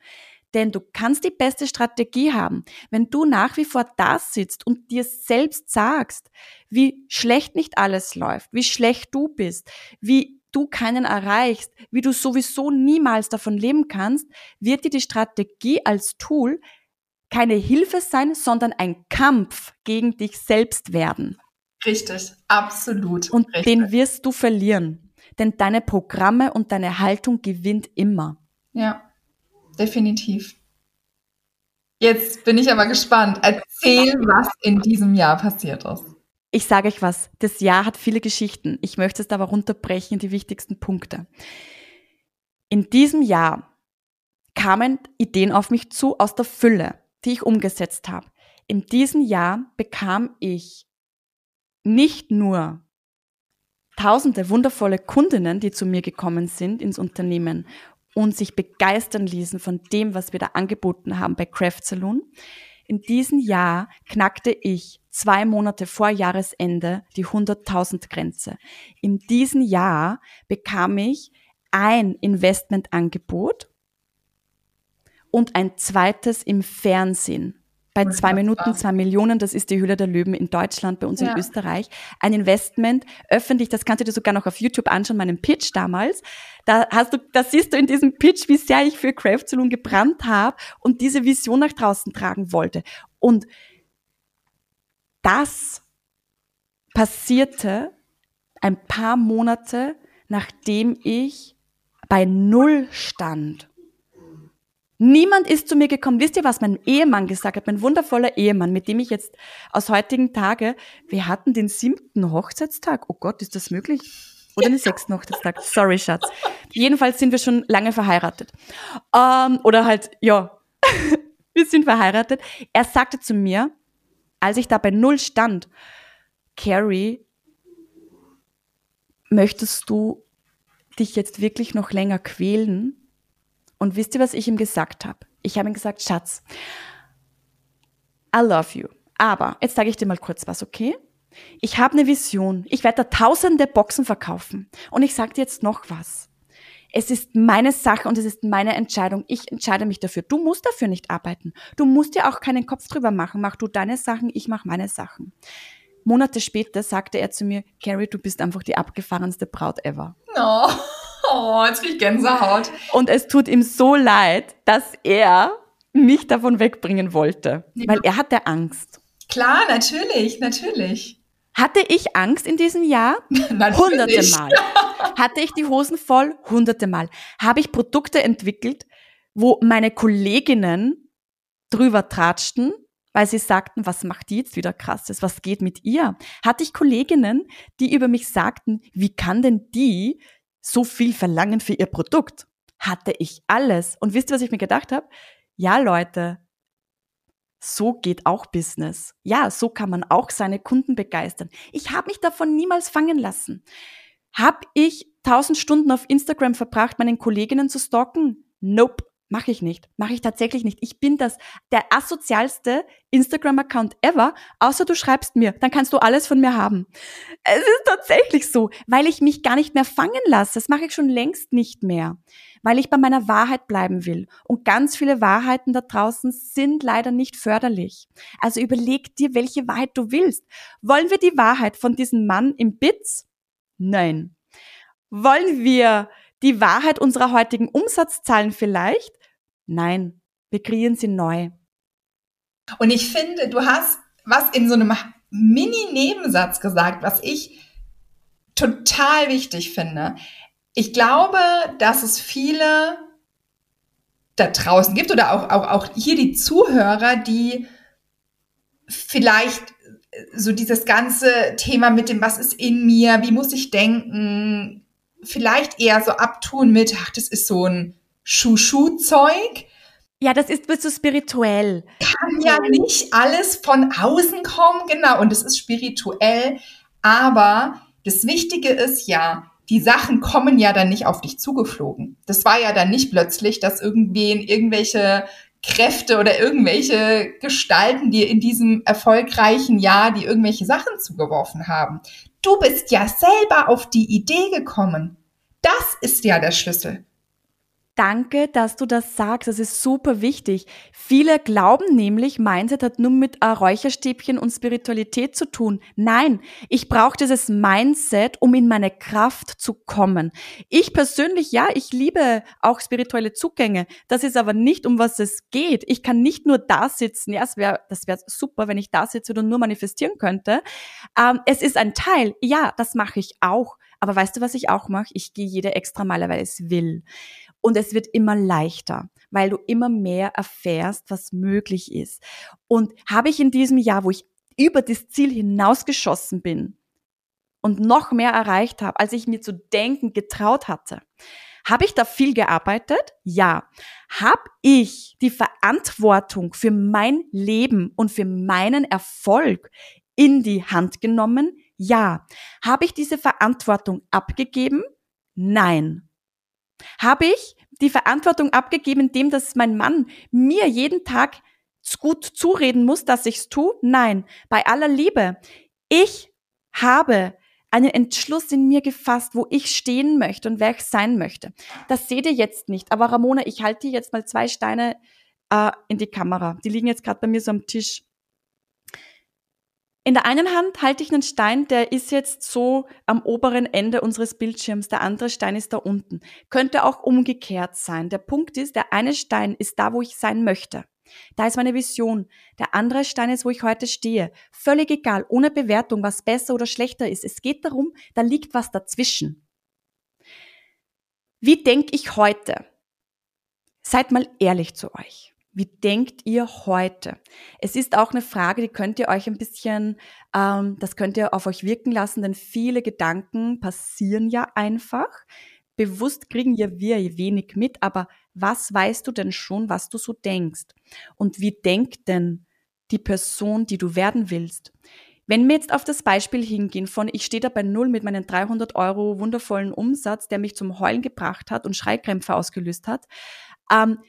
Speaker 2: Denn du kannst die beste Strategie haben, wenn du nach wie vor da sitzt und dir selbst sagst, wie schlecht nicht alles läuft, wie schlecht du bist, wie du keinen erreichst, wie du sowieso niemals davon leben kannst, wird dir die Strategie als Tool keine Hilfe sein, sondern ein Kampf gegen dich selbst werden.
Speaker 1: Richtig, absolut.
Speaker 2: Und
Speaker 1: richtig.
Speaker 2: den wirst du verlieren denn deine Programme und deine Haltung gewinnt immer.
Speaker 1: Ja, definitiv. Jetzt bin ich aber gespannt. Erzähl, was in diesem Jahr passiert ist.
Speaker 2: Ich sage euch was, das Jahr hat viele Geschichten. Ich möchte es aber runterbrechen in die wichtigsten Punkte. In diesem Jahr kamen Ideen auf mich zu aus der Fülle, die ich umgesetzt habe. In diesem Jahr bekam ich nicht nur tausende wundervolle Kundinnen, die zu mir gekommen sind ins Unternehmen und sich begeistern ließen von dem, was wir da angeboten haben bei Craft Saloon. In diesem Jahr knackte ich zwei Monate vor Jahresende die 100.000 Grenze. In diesem Jahr bekam ich ein Investmentangebot und ein zweites im Fernsehen bei zwei Minuten zwei Millionen, das ist die Hülle der Löwen in Deutschland, bei uns ja. in Österreich. Ein Investment öffentlich, das kannst du dir sogar noch auf YouTube anschauen, meinen Pitch damals. Da hast du, das siehst du in diesem Pitch, wie sehr ich für Craft Saloon gebrannt habe und diese Vision nach draußen tragen wollte. Und das passierte ein paar Monate, nachdem ich bei Null stand. Niemand ist zu mir gekommen. Wisst ihr, was mein Ehemann gesagt hat? Mein wundervoller Ehemann, mit dem ich jetzt aus heutigen Tage, wir hatten den siebten Hochzeitstag. Oh Gott, ist das möglich? Oder den sechsten Hochzeitstag. Sorry, Schatz. Jedenfalls sind wir schon lange verheiratet. Ähm, oder halt, ja, [laughs] wir sind verheiratet. Er sagte zu mir, als ich da bei Null stand, Carrie, möchtest du dich jetzt wirklich noch länger quälen? Und wisst ihr, was ich ihm gesagt habe? Ich habe ihm gesagt, Schatz, I love you. Aber jetzt sage ich dir mal kurz was, okay? Ich habe eine Vision. Ich werde da tausende Boxen verkaufen. Und ich sage dir jetzt noch was. Es ist meine Sache und es ist meine Entscheidung. Ich entscheide mich dafür. Du musst dafür nicht arbeiten. Du musst dir auch keinen Kopf drüber machen. Mach du deine Sachen, ich mach meine Sachen. Monate später sagte er zu mir, Carrie, du bist einfach die abgefahrenste Braut ever.
Speaker 1: No. Oh, jetzt krieg ich Gänsehaut.
Speaker 2: Und es tut ihm so leid, dass er mich davon wegbringen wollte. Ja. Weil er hatte Angst.
Speaker 1: Klar, natürlich, natürlich.
Speaker 2: Hatte ich Angst in diesem Jahr? [laughs] Hunderte Mal. Hatte ich die Hosen voll? Hunderte Mal. Habe ich Produkte entwickelt, wo meine Kolleginnen drüber tratschten, weil sie sagten, was macht die jetzt wieder krasses? Was geht mit ihr? Hatte ich Kolleginnen, die über mich sagten, wie kann denn die so viel verlangen für ihr Produkt? Hatte ich alles. Und wisst ihr, was ich mir gedacht habe? Ja, Leute, so geht auch Business. Ja, so kann man auch seine Kunden begeistern. Ich habe mich davon niemals fangen lassen. Hab ich tausend Stunden auf Instagram verbracht, meinen Kolleginnen zu stalken? Nope. Mache ich nicht. Mache ich tatsächlich nicht. Ich bin das der asozialste Instagram-Account ever, außer du schreibst mir, dann kannst du alles von mir haben. Es ist tatsächlich so, weil ich mich gar nicht mehr fangen lasse. Das mache ich schon längst nicht mehr, weil ich bei meiner Wahrheit bleiben will. Und ganz viele Wahrheiten da draußen sind leider nicht förderlich. Also überleg dir, welche Wahrheit du willst. Wollen wir die Wahrheit von diesem Mann im Bits? Nein. Wollen wir die Wahrheit unserer heutigen Umsatzzahlen vielleicht? Nein, wir kreieren sie neu.
Speaker 1: Und ich finde, du hast was in so einem Mini-Nebensatz gesagt, was ich total wichtig finde. Ich glaube, dass es viele da draußen gibt oder auch, auch, auch hier die Zuhörer, die vielleicht so dieses ganze Thema mit dem, was ist in mir, wie muss ich denken, vielleicht eher so abtun mit, ach, das ist so ein Schuh-Schuh-Zeug.
Speaker 2: Ja, das ist so spirituell.
Speaker 1: Kann ja nicht alles von außen kommen, genau. Und es ist spirituell. Aber das Wichtige ist ja, die Sachen kommen ja dann nicht auf dich zugeflogen. Das war ja dann nicht plötzlich, dass irgendwen irgendwelche Kräfte oder irgendwelche Gestalten dir in diesem erfolgreichen Jahr die irgendwelche Sachen zugeworfen haben. Du bist ja selber auf die Idee gekommen. Das ist ja der Schlüssel.
Speaker 2: Danke, dass du das sagst. Das ist super wichtig. Viele glauben nämlich, Mindset hat nur mit Räucherstäbchen und Spiritualität zu tun. Nein, ich brauche dieses Mindset, um in meine Kraft zu kommen. Ich persönlich, ja, ich liebe auch spirituelle Zugänge. Das ist aber nicht, um was es geht. Ich kann nicht nur da sitzen. Ja, es wäre das wäre super, wenn ich da sitze und nur manifestieren könnte. Ähm, es ist ein Teil. Ja, das mache ich auch. Aber weißt du, was ich auch mache? Ich gehe jede extra Meile, weil es will. Und es wird immer leichter, weil du immer mehr erfährst, was möglich ist. Und habe ich in diesem Jahr, wo ich über das Ziel hinausgeschossen bin und noch mehr erreicht habe, als ich mir zu denken getraut hatte, habe ich da viel gearbeitet? Ja. Habe ich die Verantwortung für mein Leben und für meinen Erfolg in die Hand genommen? Ja. Habe ich diese Verantwortung abgegeben? Nein. Habe ich die Verantwortung abgegeben, indem dass mein Mann mir jeden Tag gut zureden muss, dass ich's tue? Nein. Bei aller Liebe. Ich habe einen Entschluss in mir gefasst, wo ich stehen möchte und wer ich sein möchte. Das seht ihr jetzt nicht. Aber Ramona, ich halte dir jetzt mal zwei Steine äh, in die Kamera. Die liegen jetzt gerade bei mir so am Tisch. In der einen Hand halte ich einen Stein, der ist jetzt so am oberen Ende unseres Bildschirms, der andere Stein ist da unten. Könnte auch umgekehrt sein. Der Punkt ist, der eine Stein ist da, wo ich sein möchte. Da ist meine Vision. Der andere Stein ist, wo ich heute stehe. Völlig egal, ohne Bewertung, was besser oder schlechter ist. Es geht darum, da liegt was dazwischen. Wie denke ich heute? Seid mal ehrlich zu euch. Wie denkt ihr heute? Es ist auch eine Frage, die könnt ihr euch ein bisschen, ähm, das könnt ihr auf euch wirken lassen, denn viele Gedanken passieren ja einfach. Bewusst kriegen ja wir wenig mit, aber was weißt du denn schon, was du so denkst? Und wie denkt denn die Person, die du werden willst? Wenn wir jetzt auf das Beispiel hingehen von, ich stehe da bei Null mit meinen 300 Euro wundervollen Umsatz, der mich zum Heulen gebracht hat und Schreikrämpfe ausgelöst hat, ähm,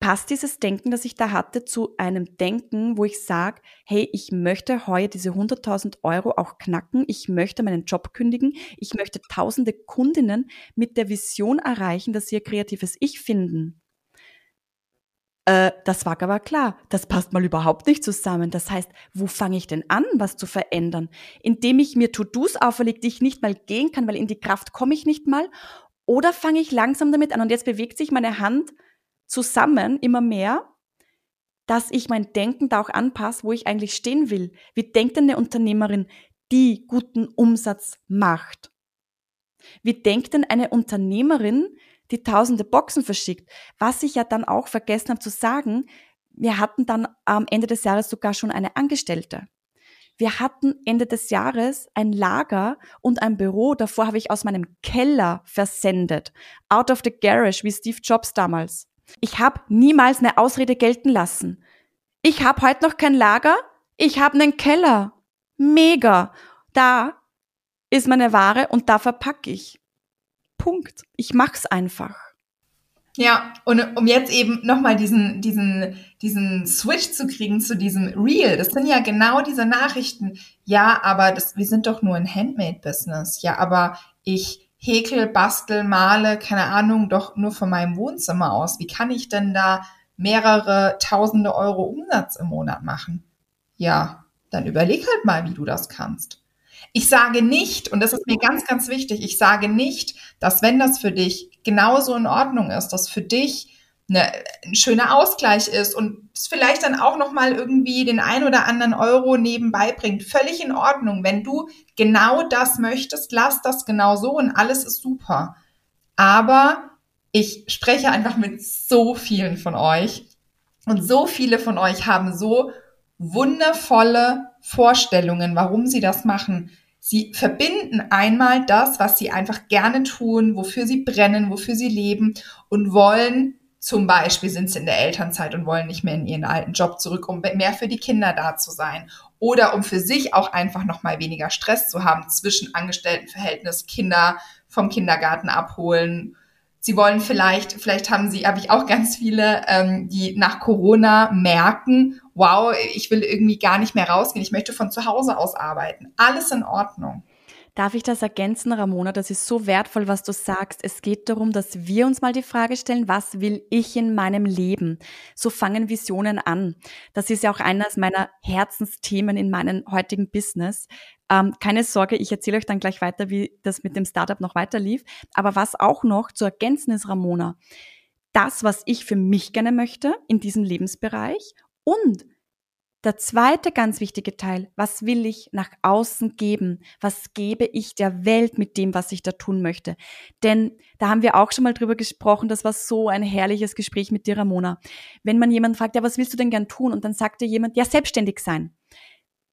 Speaker 2: passt dieses Denken, das ich da hatte, zu einem Denken, wo ich sage, hey, ich möchte heuer diese 100.000 Euro auch knacken, ich möchte meinen Job kündigen, ich möchte tausende Kundinnen mit der Vision erreichen, dass sie ihr kreatives Ich finden. Äh, das war aber klar, das passt mal überhaupt nicht zusammen. Das heißt, wo fange ich denn an, was zu verändern? Indem ich mir To-Dos auferlege, die ich nicht mal gehen kann, weil in die Kraft komme ich nicht mal? Oder fange ich langsam damit an und jetzt bewegt sich meine Hand zusammen immer mehr, dass ich mein Denken da auch anpasse, wo ich eigentlich stehen will. Wie denkt denn eine Unternehmerin, die guten Umsatz macht? Wie denkt denn eine Unternehmerin, die tausende Boxen verschickt? Was ich ja dann auch vergessen habe zu sagen, wir hatten dann am Ende des Jahres sogar schon eine Angestellte. Wir hatten Ende des Jahres ein Lager und ein Büro. Davor habe ich aus meinem Keller versendet. Out of the garage, wie Steve Jobs damals. Ich habe niemals eine Ausrede gelten lassen. Ich habe heute noch kein Lager, ich habe einen Keller. Mega. Da ist meine Ware und da verpacke ich. Punkt. Ich mach's einfach.
Speaker 1: Ja, und um jetzt eben nochmal diesen, diesen, diesen Switch zu kriegen zu diesem Real, das sind ja genau diese Nachrichten. Ja, aber das, wir sind doch nur ein Handmade-Business. Ja, aber ich häkel, bastel, male, keine Ahnung, doch nur von meinem Wohnzimmer aus. Wie kann ich denn da mehrere tausende Euro Umsatz im Monat machen? Ja, dann überleg halt mal, wie du das kannst. Ich sage nicht, und das ist mir ganz, ganz wichtig, ich sage nicht, dass wenn das für dich genauso in Ordnung ist, dass für dich eine, ein schöner Ausgleich ist und es vielleicht dann auch noch mal irgendwie den ein oder anderen Euro nebenbei bringt. Völlig in Ordnung. Wenn du genau das möchtest, lass das genau so und alles ist super. Aber ich spreche einfach mit so vielen von euch und so viele von euch haben so wundervolle Vorstellungen, warum sie das machen. Sie verbinden einmal das, was sie einfach gerne tun, wofür sie brennen, wofür sie leben und wollen zum Beispiel sind sie in der Elternzeit und wollen nicht mehr in ihren alten Job zurück, um mehr für die Kinder da zu sein. Oder um für sich auch einfach nochmal weniger Stress zu haben zwischen Angestelltenverhältnis, Kinder vom Kindergarten abholen. Sie wollen vielleicht, vielleicht haben sie, habe ich auch ganz viele, ähm, die nach Corona merken, wow, ich will irgendwie gar nicht mehr rausgehen, ich möchte von zu Hause aus arbeiten. Alles in Ordnung.
Speaker 2: Darf ich das ergänzen, Ramona? Das ist so wertvoll, was du sagst. Es geht darum, dass wir uns mal die Frage stellen, was will ich in meinem Leben? So fangen Visionen an. Das ist ja auch eines meiner Herzensthemen in meinem heutigen Business. Ähm, keine Sorge, ich erzähle euch dann gleich weiter, wie das mit dem Startup noch weiter lief. Aber was auch noch zu ergänzen ist, Ramona, das, was ich für mich gerne möchte in diesem Lebensbereich und der zweite ganz wichtige Teil, was will ich nach außen geben? Was gebe ich der Welt mit dem, was ich da tun möchte? Denn da haben wir auch schon mal drüber gesprochen, das war so ein herrliches Gespräch mit dir, Ramona. Wenn man jemanden fragt, ja, was willst du denn gern tun? Und dann sagt dir jemand, ja, selbstständig sein.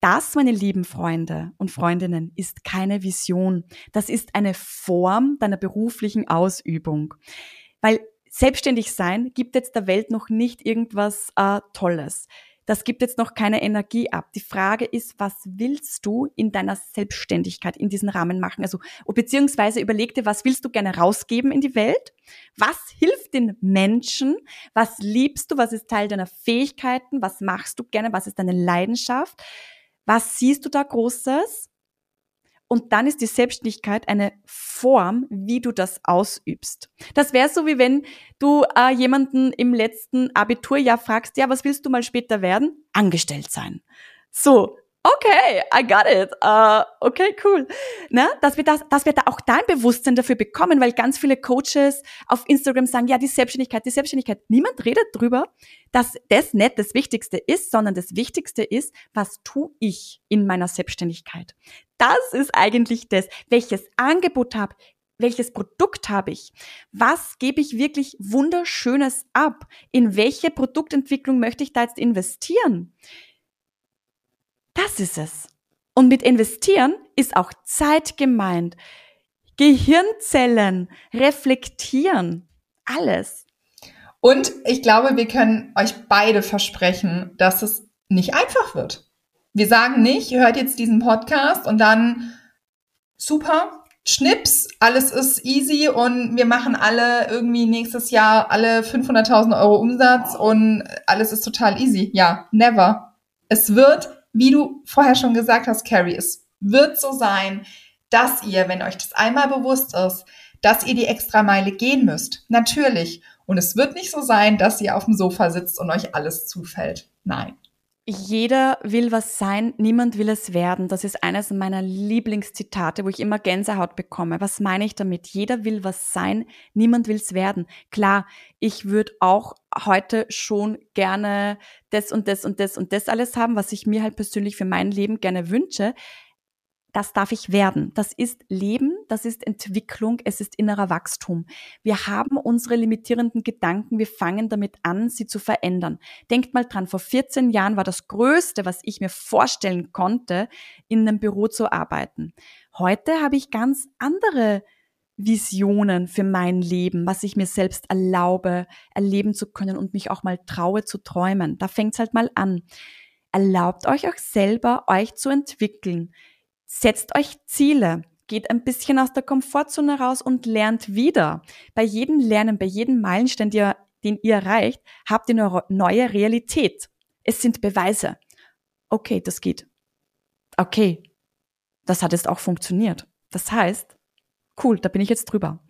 Speaker 2: Das, meine lieben Freunde und Freundinnen, ist keine Vision. Das ist eine Form deiner beruflichen Ausübung. Weil selbstständig sein gibt jetzt der Welt noch nicht irgendwas äh, Tolles das gibt jetzt noch keine Energie ab. Die Frage ist, was willst du in deiner Selbstständigkeit in diesen Rahmen machen? Also, beziehungsweise überleg dir, was willst du gerne rausgeben in die Welt? Was hilft den Menschen? Was liebst du? Was ist Teil deiner Fähigkeiten? Was machst du gerne? Was ist deine Leidenschaft? Was siehst du da Großes? Und dann ist die Selbstständigkeit eine Form, wie du das ausübst. Das wäre so, wie wenn du äh, jemanden im letzten Abiturjahr fragst, ja, was willst du mal später werden? Angestellt sein. So, okay, I got it. Uh, okay, cool. Ne? Dass wir das, dass wir da auch da ein Bewusstsein dafür bekommen, weil ganz viele Coaches auf Instagram sagen, ja, die Selbstständigkeit, die Selbstständigkeit. Niemand redet drüber, dass das nicht das Wichtigste ist, sondern das Wichtigste ist, was tue ich in meiner Selbstständigkeit? Das ist eigentlich das, welches Angebot habe, welches Produkt habe ich? Was gebe ich wirklich wunderschönes ab? In welche Produktentwicklung möchte ich da jetzt investieren? Das ist es. Und mit investieren ist auch Zeit gemeint. Gehirnzellen, reflektieren, alles.
Speaker 1: Und ich glaube, wir können euch beide versprechen, dass es nicht einfach wird. Wir sagen nicht, ihr hört jetzt diesen Podcast und dann super, Schnips, alles ist easy und wir machen alle irgendwie nächstes Jahr alle 500.000 Euro Umsatz und alles ist total easy. Ja, never. Es wird, wie du vorher schon gesagt hast, Carrie, es wird so sein, dass ihr, wenn euch das einmal bewusst ist, dass ihr die extra Meile gehen müsst. Natürlich. Und es wird nicht so sein, dass ihr auf dem Sofa sitzt und euch alles zufällt. Nein.
Speaker 2: Jeder will was sein, niemand will es werden. Das ist eines meiner Lieblingszitate, wo ich immer Gänsehaut bekomme. Was meine ich damit? Jeder will was sein, niemand will es werden. Klar, ich würde auch heute schon gerne das und das und das und das alles haben, was ich mir halt persönlich für mein Leben gerne wünsche das darf ich werden. Das ist Leben, das ist Entwicklung, es ist innerer Wachstum. Wir haben unsere limitierenden Gedanken, wir fangen damit an, sie zu verändern. Denkt mal dran, vor 14 Jahren war das Größte, was ich mir vorstellen konnte, in einem Büro zu arbeiten. Heute habe ich ganz andere Visionen für mein Leben, was ich mir selbst erlaube, erleben zu können und mich auch mal traue zu träumen. Da fängt es halt mal an. Erlaubt euch auch selber, euch zu entwickeln. Setzt euch Ziele, geht ein bisschen aus der Komfortzone raus und lernt wieder. Bei jedem Lernen, bei jedem Meilenstein, den ihr erreicht, habt ihr eine neue Realität. Es sind Beweise. Okay, das geht. Okay, das hat jetzt auch funktioniert. Das heißt, cool, da bin ich jetzt drüber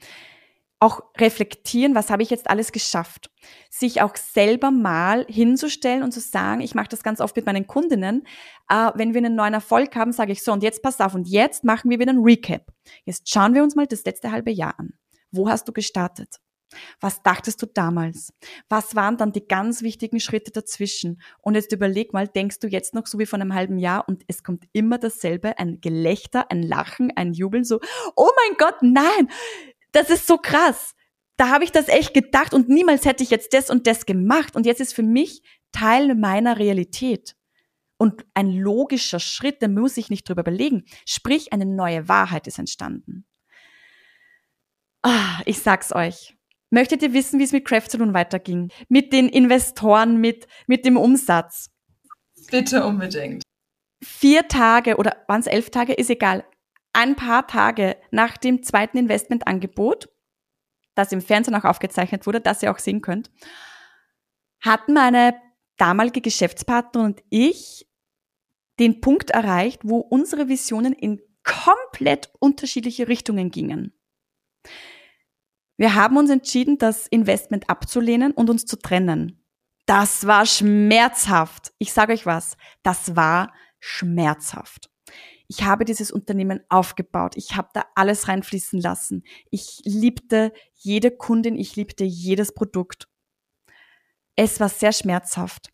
Speaker 2: auch reflektieren, was habe ich jetzt alles geschafft. Sich auch selber mal hinzustellen und zu sagen, ich mache das ganz oft mit meinen Kundinnen, äh, wenn wir einen neuen Erfolg haben, sage ich so, und jetzt pass auf, und jetzt machen wir wieder einen Recap. Jetzt schauen wir uns mal das letzte halbe Jahr an. Wo hast du gestartet? Was dachtest du damals? Was waren dann die ganz wichtigen Schritte dazwischen? Und jetzt überleg mal, denkst du jetzt noch so wie vor einem halben Jahr und es kommt immer dasselbe, ein Gelächter, ein Lachen, ein Jubeln, so, oh mein Gott, nein, das ist so krass. Da habe ich das echt gedacht und niemals hätte ich jetzt das und das gemacht. Und jetzt ist für mich Teil meiner Realität. Und ein logischer Schritt, da muss ich nicht drüber überlegen. Sprich, eine neue Wahrheit ist entstanden. Ah, ich sag's euch. Möchtet ihr wissen, wie es mit Craft Saloon weiterging? Mit den Investoren, mit, mit dem Umsatz?
Speaker 1: Bitte unbedingt.
Speaker 2: Vier Tage oder waren es elf Tage, ist egal ein paar Tage nach dem zweiten Investmentangebot, das im Fernsehen auch aufgezeichnet wurde, das ihr auch sehen könnt, hatten meine damalige Geschäftspartnerin und ich den Punkt erreicht, wo unsere Visionen in komplett unterschiedliche Richtungen gingen. Wir haben uns entschieden, das Investment abzulehnen und uns zu trennen. Das war schmerzhaft. Ich sage euch was, das war schmerzhaft. Ich habe dieses Unternehmen aufgebaut. Ich habe da alles reinfließen lassen. Ich liebte jede Kundin, ich liebte jedes Produkt. Es war sehr schmerzhaft.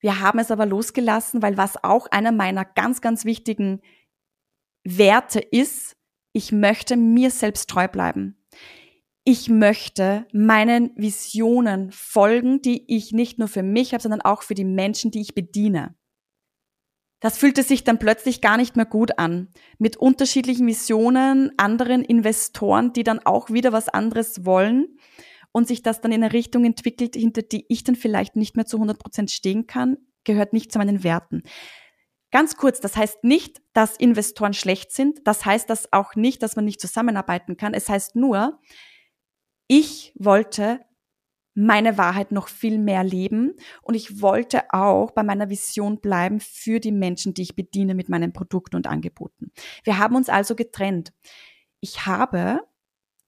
Speaker 2: Wir haben es aber losgelassen, weil was auch einer meiner ganz, ganz wichtigen Werte ist, ich möchte mir selbst treu bleiben. Ich möchte meinen Visionen folgen, die ich nicht nur für mich habe, sondern auch für die Menschen, die ich bediene. Das fühlte sich dann plötzlich gar nicht mehr gut an. Mit unterschiedlichen Visionen, anderen Investoren, die dann auch wieder was anderes wollen und sich das dann in eine Richtung entwickelt, hinter die ich dann vielleicht nicht mehr zu 100 Prozent stehen kann, gehört nicht zu meinen Werten. Ganz kurz, das heißt nicht, dass Investoren schlecht sind. Das heißt das auch nicht, dass man nicht zusammenarbeiten kann. Es heißt nur, ich wollte meine Wahrheit noch viel mehr leben und ich wollte auch bei meiner Vision bleiben für die Menschen, die ich bediene mit meinen Produkten und Angeboten. Wir haben uns also getrennt. Ich habe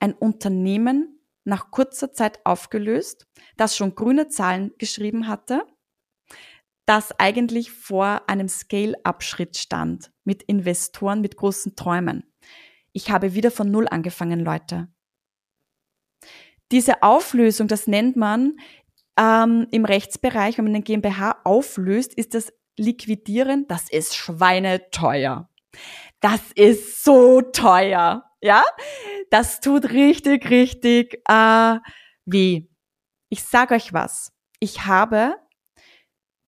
Speaker 2: ein Unternehmen nach kurzer Zeit aufgelöst, das schon grüne Zahlen geschrieben hatte, das eigentlich vor einem Scale-up-Schritt stand mit Investoren, mit großen Träumen. Ich habe wieder von Null angefangen, Leute diese Auflösung, das nennt man ähm, im Rechtsbereich, wenn man eine GmbH auflöst, ist das Liquidieren, das ist schweineteuer. Das ist so teuer, ja? Das tut richtig, richtig äh, weh. Ich sage euch was. Ich habe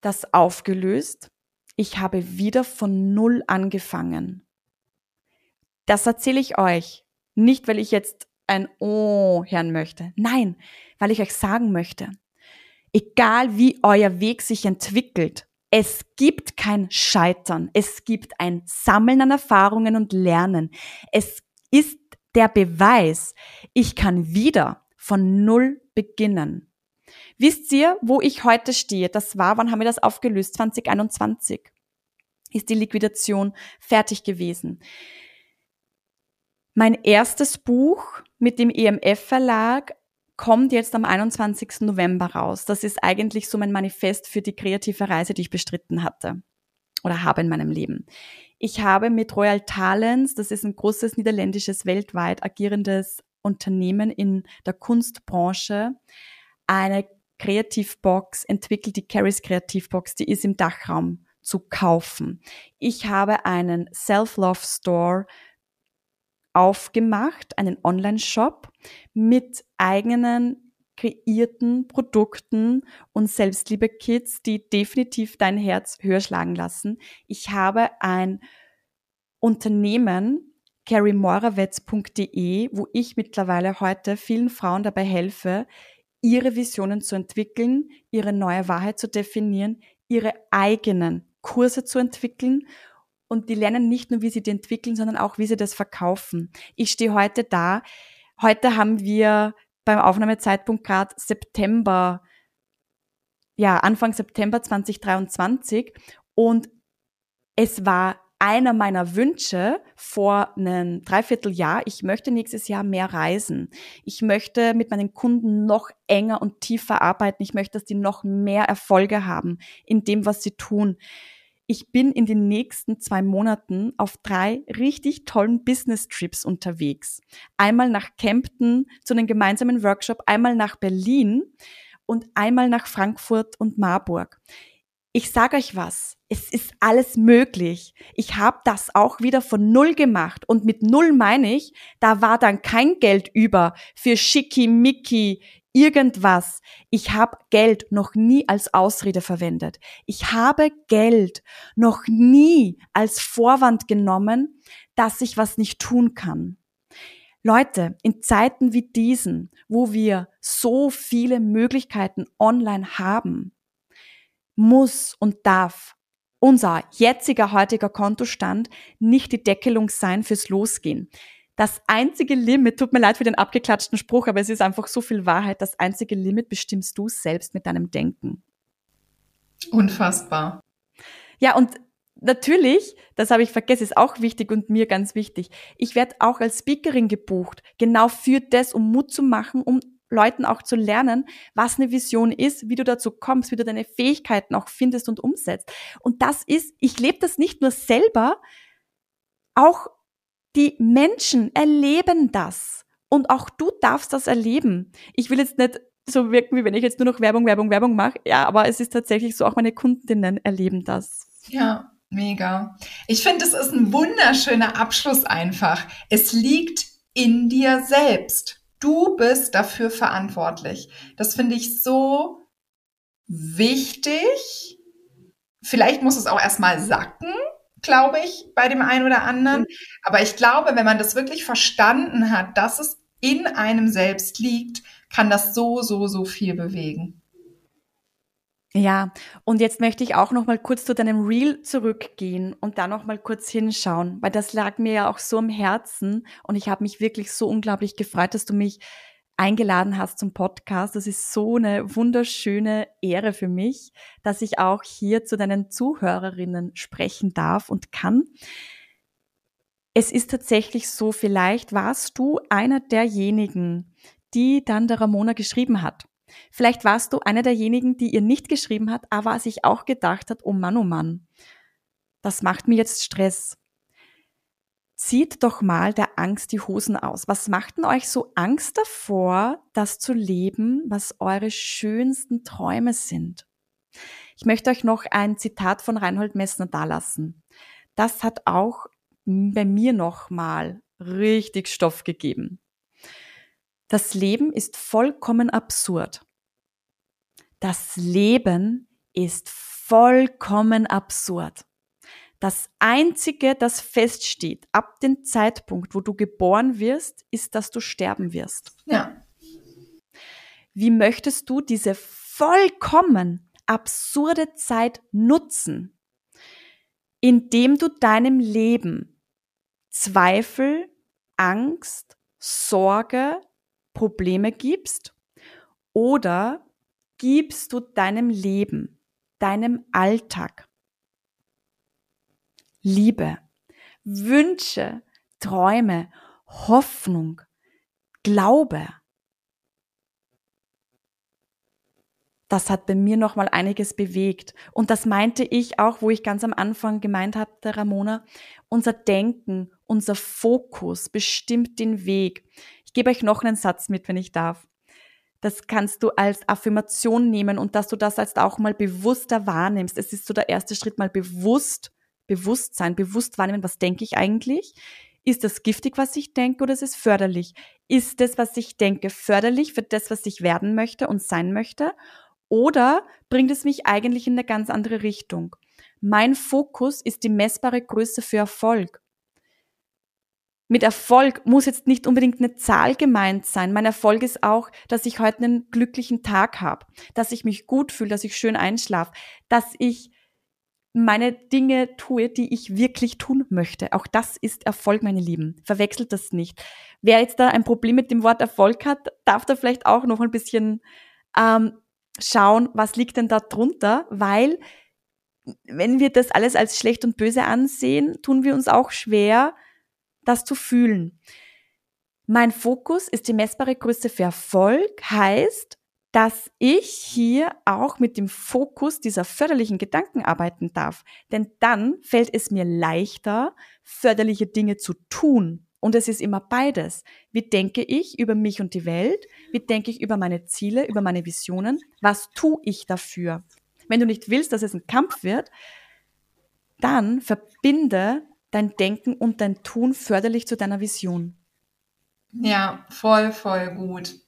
Speaker 2: das aufgelöst. Ich habe wieder von Null angefangen. Das erzähle ich euch. Nicht, weil ich jetzt ein Oh hören möchte. Nein, weil ich euch sagen möchte, egal wie euer Weg sich entwickelt, Es gibt kein Scheitern. Es gibt ein Sammeln an Erfahrungen und Lernen. Es ist der Beweis, ich kann wieder von Null beginnen. Wisst ihr, wo ich heute stehe? Das war, wann haben wir das aufgelöst? 2021 ist die Liquidation fertig gewesen. Mein erstes Buch mit dem EMF Verlag kommt jetzt am 21. November raus. Das ist eigentlich so mein Manifest für die kreative Reise, die ich bestritten hatte oder habe in meinem Leben. Ich habe mit Royal Talents, das ist ein großes niederländisches weltweit agierendes Unternehmen in der Kunstbranche, eine Kreativbox entwickelt, die Carries Kreativbox, die ist im Dachraum zu kaufen. Ich habe einen Self-Love Store aufgemacht, einen Online-Shop mit eigenen kreierten Produkten und Selbstliebe-Kits, die definitiv dein Herz höher schlagen lassen. Ich habe ein Unternehmen, carriemorawetz.de, wo ich mittlerweile heute vielen Frauen dabei helfe, ihre Visionen zu entwickeln, ihre neue Wahrheit zu definieren, ihre eigenen Kurse zu entwickeln und die lernen nicht nur, wie sie die entwickeln, sondern auch, wie sie das verkaufen. Ich stehe heute da. Heute haben wir beim Aufnahmezeitpunkt gerade September, ja, Anfang September 2023 und es war einer meiner Wünsche vor einem Dreivierteljahr, ich möchte nächstes Jahr mehr reisen. Ich möchte mit meinen Kunden noch enger und tiefer arbeiten. Ich möchte, dass die noch mehr Erfolge haben in dem, was sie tun. Ich bin in den nächsten zwei Monaten auf drei richtig tollen Business Trips unterwegs. Einmal nach Kempten zu einem gemeinsamen Workshop, einmal nach Berlin und einmal nach Frankfurt und Marburg ich sage euch was, es ist alles möglich. Ich habe das auch wieder von Null gemacht. Und mit Null meine ich, da war dann kein Geld über für Schickimicki, irgendwas. Ich habe Geld noch nie als Ausrede verwendet. Ich habe Geld noch nie als Vorwand genommen, dass ich was nicht tun kann. Leute, in Zeiten wie diesen, wo wir so viele Möglichkeiten online haben, muss und darf unser jetziger heutiger Kontostand nicht die Deckelung sein fürs Losgehen. Das einzige Limit, tut mir leid für den abgeklatschten Spruch, aber es ist einfach so viel Wahrheit, das einzige Limit bestimmst du selbst mit deinem Denken.
Speaker 1: Unfassbar.
Speaker 2: Ja, und natürlich, das habe ich vergessen, ist auch wichtig und mir ganz wichtig. Ich werde auch als Speakerin gebucht, genau für das, um Mut zu machen, um Leuten auch zu lernen, was eine Vision ist, wie du dazu kommst, wie du deine Fähigkeiten auch findest und umsetzt. Und das ist, ich lebe das nicht nur selber, auch die Menschen erleben das. Und auch du darfst das erleben. Ich will jetzt nicht so wirken, wie wenn ich jetzt nur noch Werbung, Werbung, Werbung mache. Ja, aber es ist tatsächlich so, auch meine Kundinnen erleben das.
Speaker 1: Ja, mega. Ich finde, es ist ein wunderschöner Abschluss einfach. Es liegt in dir selbst. Du bist dafür verantwortlich. Das finde ich so wichtig. Vielleicht muss es auch erstmal sacken, glaube ich, bei dem einen oder anderen. Mhm. Aber ich glaube, wenn man das wirklich verstanden hat, dass es in einem selbst liegt, kann das so, so, so viel bewegen.
Speaker 2: Ja, und jetzt möchte ich auch noch mal kurz zu deinem Reel zurückgehen und da noch mal kurz hinschauen, weil das lag mir ja auch so am Herzen und ich habe mich wirklich so unglaublich gefreut, dass du mich eingeladen hast zum Podcast. Das ist so eine wunderschöne Ehre für mich, dass ich auch hier zu deinen Zuhörerinnen sprechen darf und kann. Es ist tatsächlich so, vielleicht warst du einer derjenigen, die dann der Ramona geschrieben hat Vielleicht warst du einer derjenigen, die ihr nicht geschrieben hat, aber sich auch gedacht hat, oh Mann, oh Mann, das macht mir jetzt Stress. Zieht doch mal der Angst die Hosen aus. Was macht denn euch so Angst davor, das zu leben, was eure schönsten Träume sind? Ich möchte euch noch ein Zitat von Reinhold Messner dalassen. Das hat auch bei mir nochmal richtig Stoff gegeben. Das Leben ist vollkommen absurd. Das Leben ist vollkommen absurd. Das Einzige, das feststeht ab dem Zeitpunkt, wo du geboren wirst, ist, dass du sterben wirst.
Speaker 1: Ja.
Speaker 2: Wie möchtest du diese vollkommen absurde Zeit nutzen, indem du deinem Leben Zweifel, Angst, Sorge, Probleme gibst oder gibst du deinem Leben, deinem Alltag Liebe, Wünsche, Träume, Hoffnung, Glaube. Das hat bei mir noch mal einiges bewegt und das meinte ich auch, wo ich ganz am Anfang gemeint der Ramona, unser Denken, unser Fokus bestimmt den Weg. Ich gebe euch noch einen Satz mit, wenn ich darf. Das kannst du als Affirmation nehmen und dass du das jetzt auch mal bewusster wahrnimmst. Es ist so der erste Schritt, mal bewusst Bewusstsein, bewusst wahrnehmen, was denke ich eigentlich? Ist das giftig, was ich denke, oder ist es förderlich? Ist das, was ich denke, förderlich für das, was ich werden möchte und sein möchte? Oder bringt es mich eigentlich in eine ganz andere Richtung? Mein Fokus ist die messbare Größe für Erfolg. Mit Erfolg muss jetzt nicht unbedingt eine Zahl gemeint sein. Mein Erfolg ist auch, dass ich heute einen glücklichen Tag habe, dass ich mich gut fühle, dass ich schön einschlafe, dass ich meine Dinge tue, die ich wirklich tun möchte. Auch das ist Erfolg, meine Lieben. Verwechselt das nicht. Wer jetzt da ein Problem mit dem Wort Erfolg hat, darf da vielleicht auch noch ein bisschen ähm, schauen, was liegt denn da drunter, weil wenn wir das alles als schlecht und böse ansehen, tun wir uns auch schwer, das zu fühlen. Mein Fokus ist die messbare Größe für Erfolg, heißt, dass ich hier auch mit dem Fokus dieser förderlichen Gedanken arbeiten darf. Denn dann fällt es mir leichter, förderliche Dinge zu tun. Und es ist immer beides. Wie denke ich über mich und die Welt? Wie denke ich über meine Ziele, über meine Visionen? Was tue ich dafür? Wenn du nicht willst, dass es ein Kampf wird, dann verbinde dein Denken und dein Tun förderlich zu deiner Vision.
Speaker 1: Ja, voll, voll gut.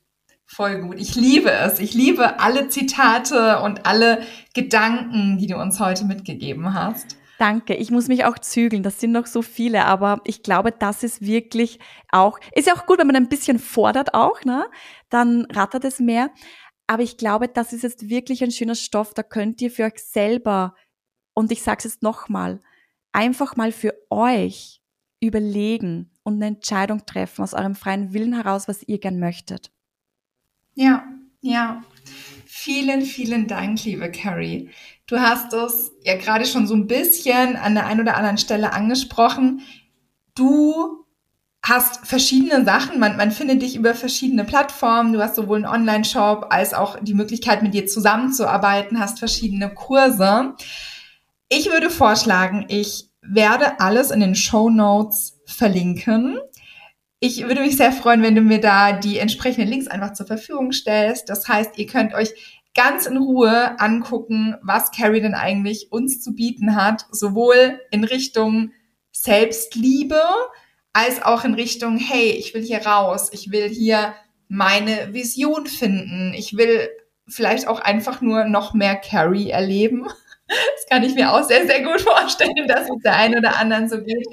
Speaker 1: Voll gut. Ich liebe es. Ich liebe alle Zitate und alle Gedanken, die du uns heute mitgegeben hast.
Speaker 2: Danke. Ich muss mich auch zügeln. Das sind noch so viele, aber ich glaube, das ist wirklich auch, ist ja auch gut, wenn man ein bisschen fordert auch, ne? Dann rattert es mehr. Aber ich glaube, das ist jetzt wirklich ein schöner Stoff. Da könnt ihr für euch selber, und ich sage es jetzt nochmal, einfach mal für euch überlegen und eine Entscheidung treffen aus eurem freien Willen heraus, was ihr gern möchtet.
Speaker 1: Ja, ja. Vielen, vielen Dank, liebe Carrie. Du hast es ja gerade schon so ein bisschen an der einen oder anderen Stelle angesprochen. Du hast verschiedene Sachen. Man, man findet dich über verschiedene Plattformen. Du hast sowohl einen Online-Shop als auch die Möglichkeit, mit dir zusammenzuarbeiten, hast verschiedene Kurse. Ich würde vorschlagen, ich werde alles in den Show Notes verlinken. Ich würde mich sehr freuen, wenn du mir da die entsprechenden Links einfach zur Verfügung stellst. Das heißt, ihr könnt euch ganz in Ruhe angucken, was Carrie denn eigentlich uns zu bieten hat, sowohl in Richtung Selbstliebe als auch in Richtung, hey, ich will hier raus, ich will hier meine Vision finden, ich will vielleicht auch einfach nur noch mehr Carrie erleben. [laughs] Das kann ich mir auch sehr, sehr gut vorstellen, dass es der einen oder anderen so geht.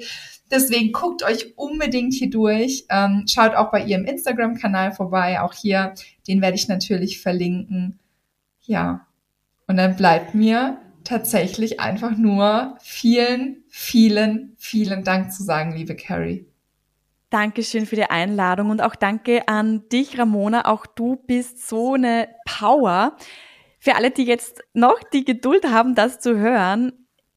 Speaker 1: Deswegen guckt euch unbedingt hier durch. Ähm, schaut auch bei ihrem Instagram-Kanal vorbei. Auch hier, den werde ich natürlich verlinken. Ja. Und dann bleibt mir tatsächlich einfach nur vielen, vielen, vielen Dank zu sagen, liebe Carrie.
Speaker 2: Dankeschön für die Einladung und auch danke an dich, Ramona. Auch du bist so eine Power. Für alle, die jetzt noch die Geduld haben, das zu hören,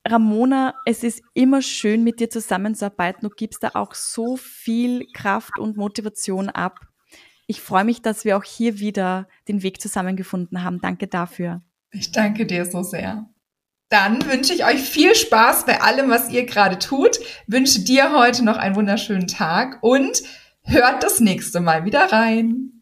Speaker 2: Ramona, es ist immer schön, mit dir zusammenzuarbeiten. Du gibst da auch so viel Kraft und Motivation ab. Ich freue mich, dass wir auch hier wieder den Weg zusammengefunden haben. Danke dafür.
Speaker 1: Ich danke dir so sehr. Dann wünsche ich euch viel Spaß bei allem, was ihr gerade tut. Wünsche dir heute noch einen wunderschönen Tag und hört das nächste Mal wieder rein.